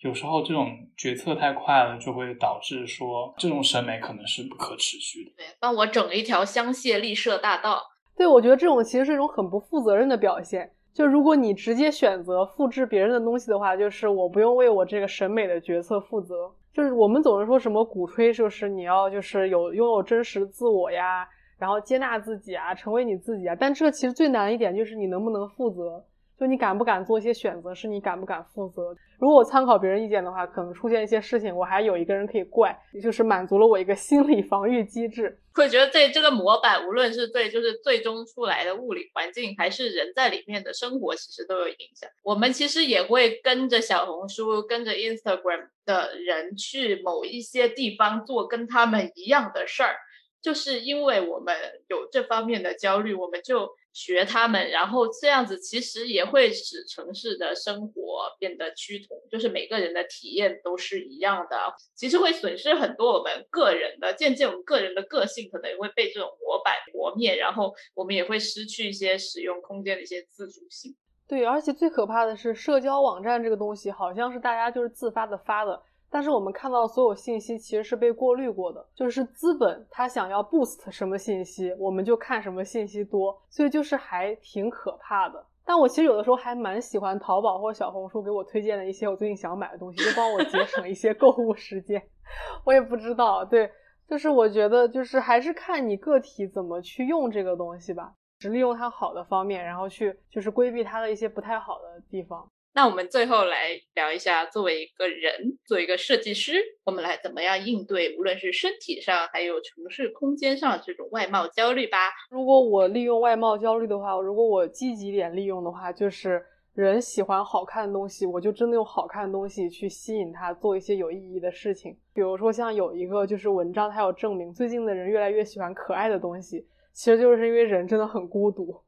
S1: 有时候这种决策太快了，就会导致说这种审美可能是不可持续的。
S2: 对，帮我整一条香榭丽舍大道。
S3: 对，我觉得这种其实是一种很不负责任的表现。就如果你直接选择复制别人的东西的话，就是我不用为我这个审美的决策负责。就是我们总是说什么鼓吹，就是你要就是有拥有真实自我呀，然后接纳自己啊，成为你自己啊。但这其实最难一点就是你能不能负责。就你敢不敢做一些选择，是你敢不敢负责。如果我参考别人意见的话，可能出现一些事情，我还有一个人可以怪，也就是满足了我一个心理防御机制。
S2: 会觉得对这个模板，无论是对就是最终出来的物理环境，还是人在里面的生活，其实都有影响。我们其实也会跟着小红书、跟着 Instagram 的人去某一些地方做跟他们一样的事儿，就是因为我们有这方面的焦虑，我们就。学他们，然后这样子其实也会使城市的生活变得趋同，就是每个人的体验都是一样的。其实会损失很多我们个人的，渐渐我们个人的个性可能也会被这种模板磨灭，然后我们也会失去一些使用空间的一些自主性。
S3: 对，而且最可怕的是，社交网站这个东西好像是大家就是自发的发的。但是我们看到所有信息其实是被过滤过的，就是资本它想要 boost 什么信息，我们就看什么信息多，所以就是还挺可怕的。但我其实有的时候还蛮喜欢淘宝或小红书给我推荐的一些我最近想买的东西，就帮我节省一些购物时间。我也不知道，对，就是我觉得就是还是看你个体怎么去用这个东西吧，只利用它好的方面，然后去就是规避它的一些不太好的地方。
S2: 那我们最后来聊一下，作为一个人，作为一个设计师，我们来怎么样应对，无论是身体上还有城市空间上这种外貌焦虑吧。
S3: 如果我利用外貌焦虑的话，如果我积极点利用的话，就是人喜欢好看的东西，我就真的用好看的东西去吸引他，做一些有意义的事情。比如说像有一个就是文章，它有证明，最近的人越来越喜欢可爱的东西，其实就是因为人真的很孤独。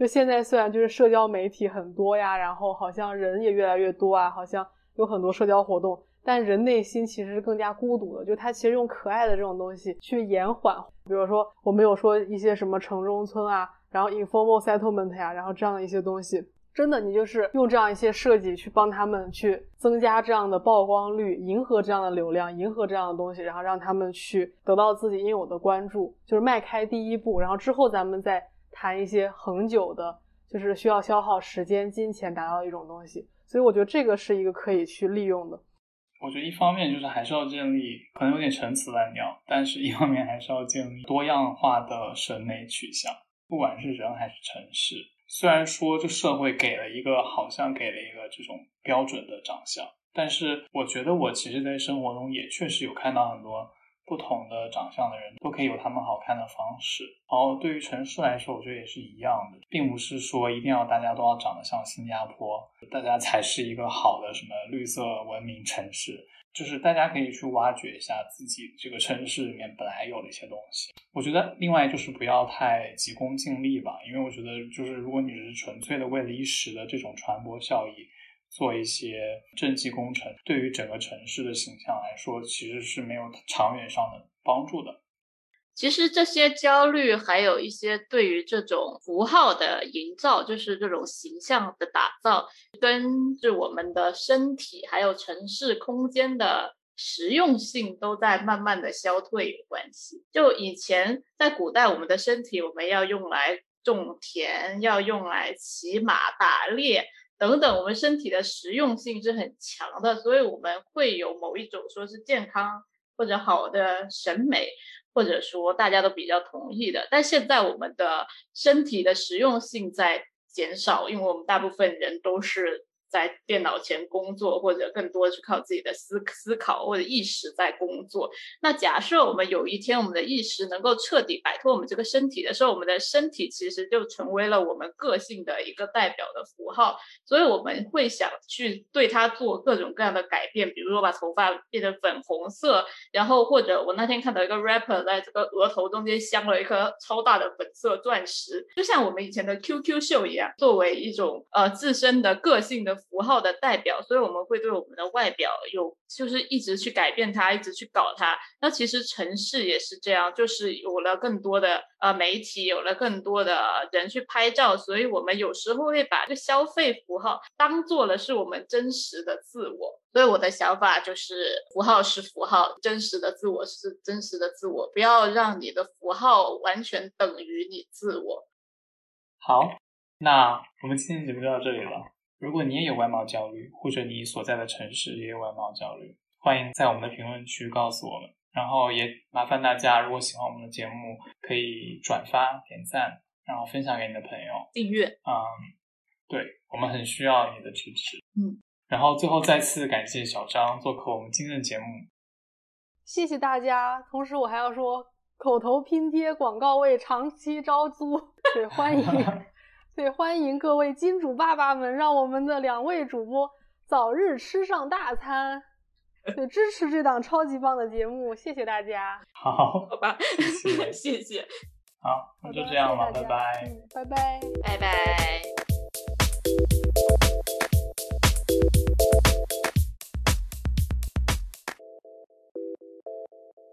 S3: 就现在，虽然就是社交媒体很多呀，然后好像人也越来越多啊，好像有很多社交活动，但人内心其实是更加孤独的。就他其实用可爱的这种东西去延缓，比如说我们有说一些什么城中村啊，然后 informal settlement 呀，然后这样的一些东西，真的你就是用这样一些设计去帮他们去增加这样的曝光率，迎合这样的流量，迎合这样的东西，然后让他们去得到自己应有的关注，就是迈开第一步，然后之后咱们再。谈一些恒久的，就是需要消耗时间、金钱达到一种东西，所以我觉得这个是一个可以去利用的。
S1: 我觉得一方面就是还是要建立，可能有点陈词滥调，但是一方面还是要建立多样化的审美取向，不管是人还是城市。虽然说这社会给了一个，好像给了一个这种标准的长相，但是我觉得我其实在生活中也确实有看到很多。不同的长相的人都可以有他们好看的方式，然后对于城市来说，我觉得也是一样的，并不是说一定要大家都要长得像新加坡，大家才是一个好的什么绿色文明城市，就是大家可以去挖掘一下自己这个城市里面本来有的一些东西。我觉得另外就是不要太急功近利吧，因为我觉得就是如果你只是纯粹的为了一时的这种传播效益。做一些政绩工程，对于整个城市的形象来说，其实是没有长远上的帮助的。
S2: 其实这些焦虑，还有一些对于这种符号的营造，就是这种形象的打造，跟着我们的身体还有城市空间的。实用性都在慢慢的消退有关系。就以前在古代，我们的身体我们要用来种田，要用来骑马、打猎等等，我们身体的实用性是很强的，所以我们会有某一种说是健康或者好的审美。或者说大家都比较同意的，但现在我们的身体的实用性在减少，因为我们大部分人都是。在电脑前工作，或者更多的是靠自己的思思考或者意识在工作。那假设我们有一天，我们的意识能够彻底摆脱我们这个身体的时候，我们的身体其实就成为了我们个性的一个代表的符号。所以我们会想去对它做各种各样的改变，比如说把头发变成粉红色，然后或者我那天看到一个 rapper 在这个额头中间镶了一颗超大的粉色钻石，就像我们以前的 QQ 秀一样，作为一种呃自身的个性的。符号的代表，所以我们会对我们的外表有，就是一直去改变它，一直去搞它。那其实城市也是这样，就是有了更多的呃媒体，有了更多的人去拍照，所以我们有时候会把这个消费符号当做了是我们真实的自我。所以我的想法就是，符号是符号，真实的自我是真实的自我，不要让你的符号完全等于你自我。
S1: 好，那我们今天节目就到这里了。如果你也有外貌焦虑，或者你所在的城市也有外貌焦虑，欢迎在我们的评论区告诉我们。然后也麻烦大家，如果喜欢我们的节目，可以转发、点赞，然后分享给你的朋友，
S2: 订阅。
S1: 嗯，对我们很需要你的支持。
S2: 嗯，
S1: 然后最后再次感谢小张做客我们今天的节目，
S3: 谢谢大家。同时我还要说，口头拼贴广告位长期招租，对，欢迎。对，欢迎各位金主爸爸们，让我们的两位主播早日吃上大餐，对，支持这档超级棒的节目，谢谢大家。
S1: 好，
S2: 好吧，谢谢，谢谢。
S1: 好，那就这样了，拜拜，
S3: 拜拜，
S2: 拜拜。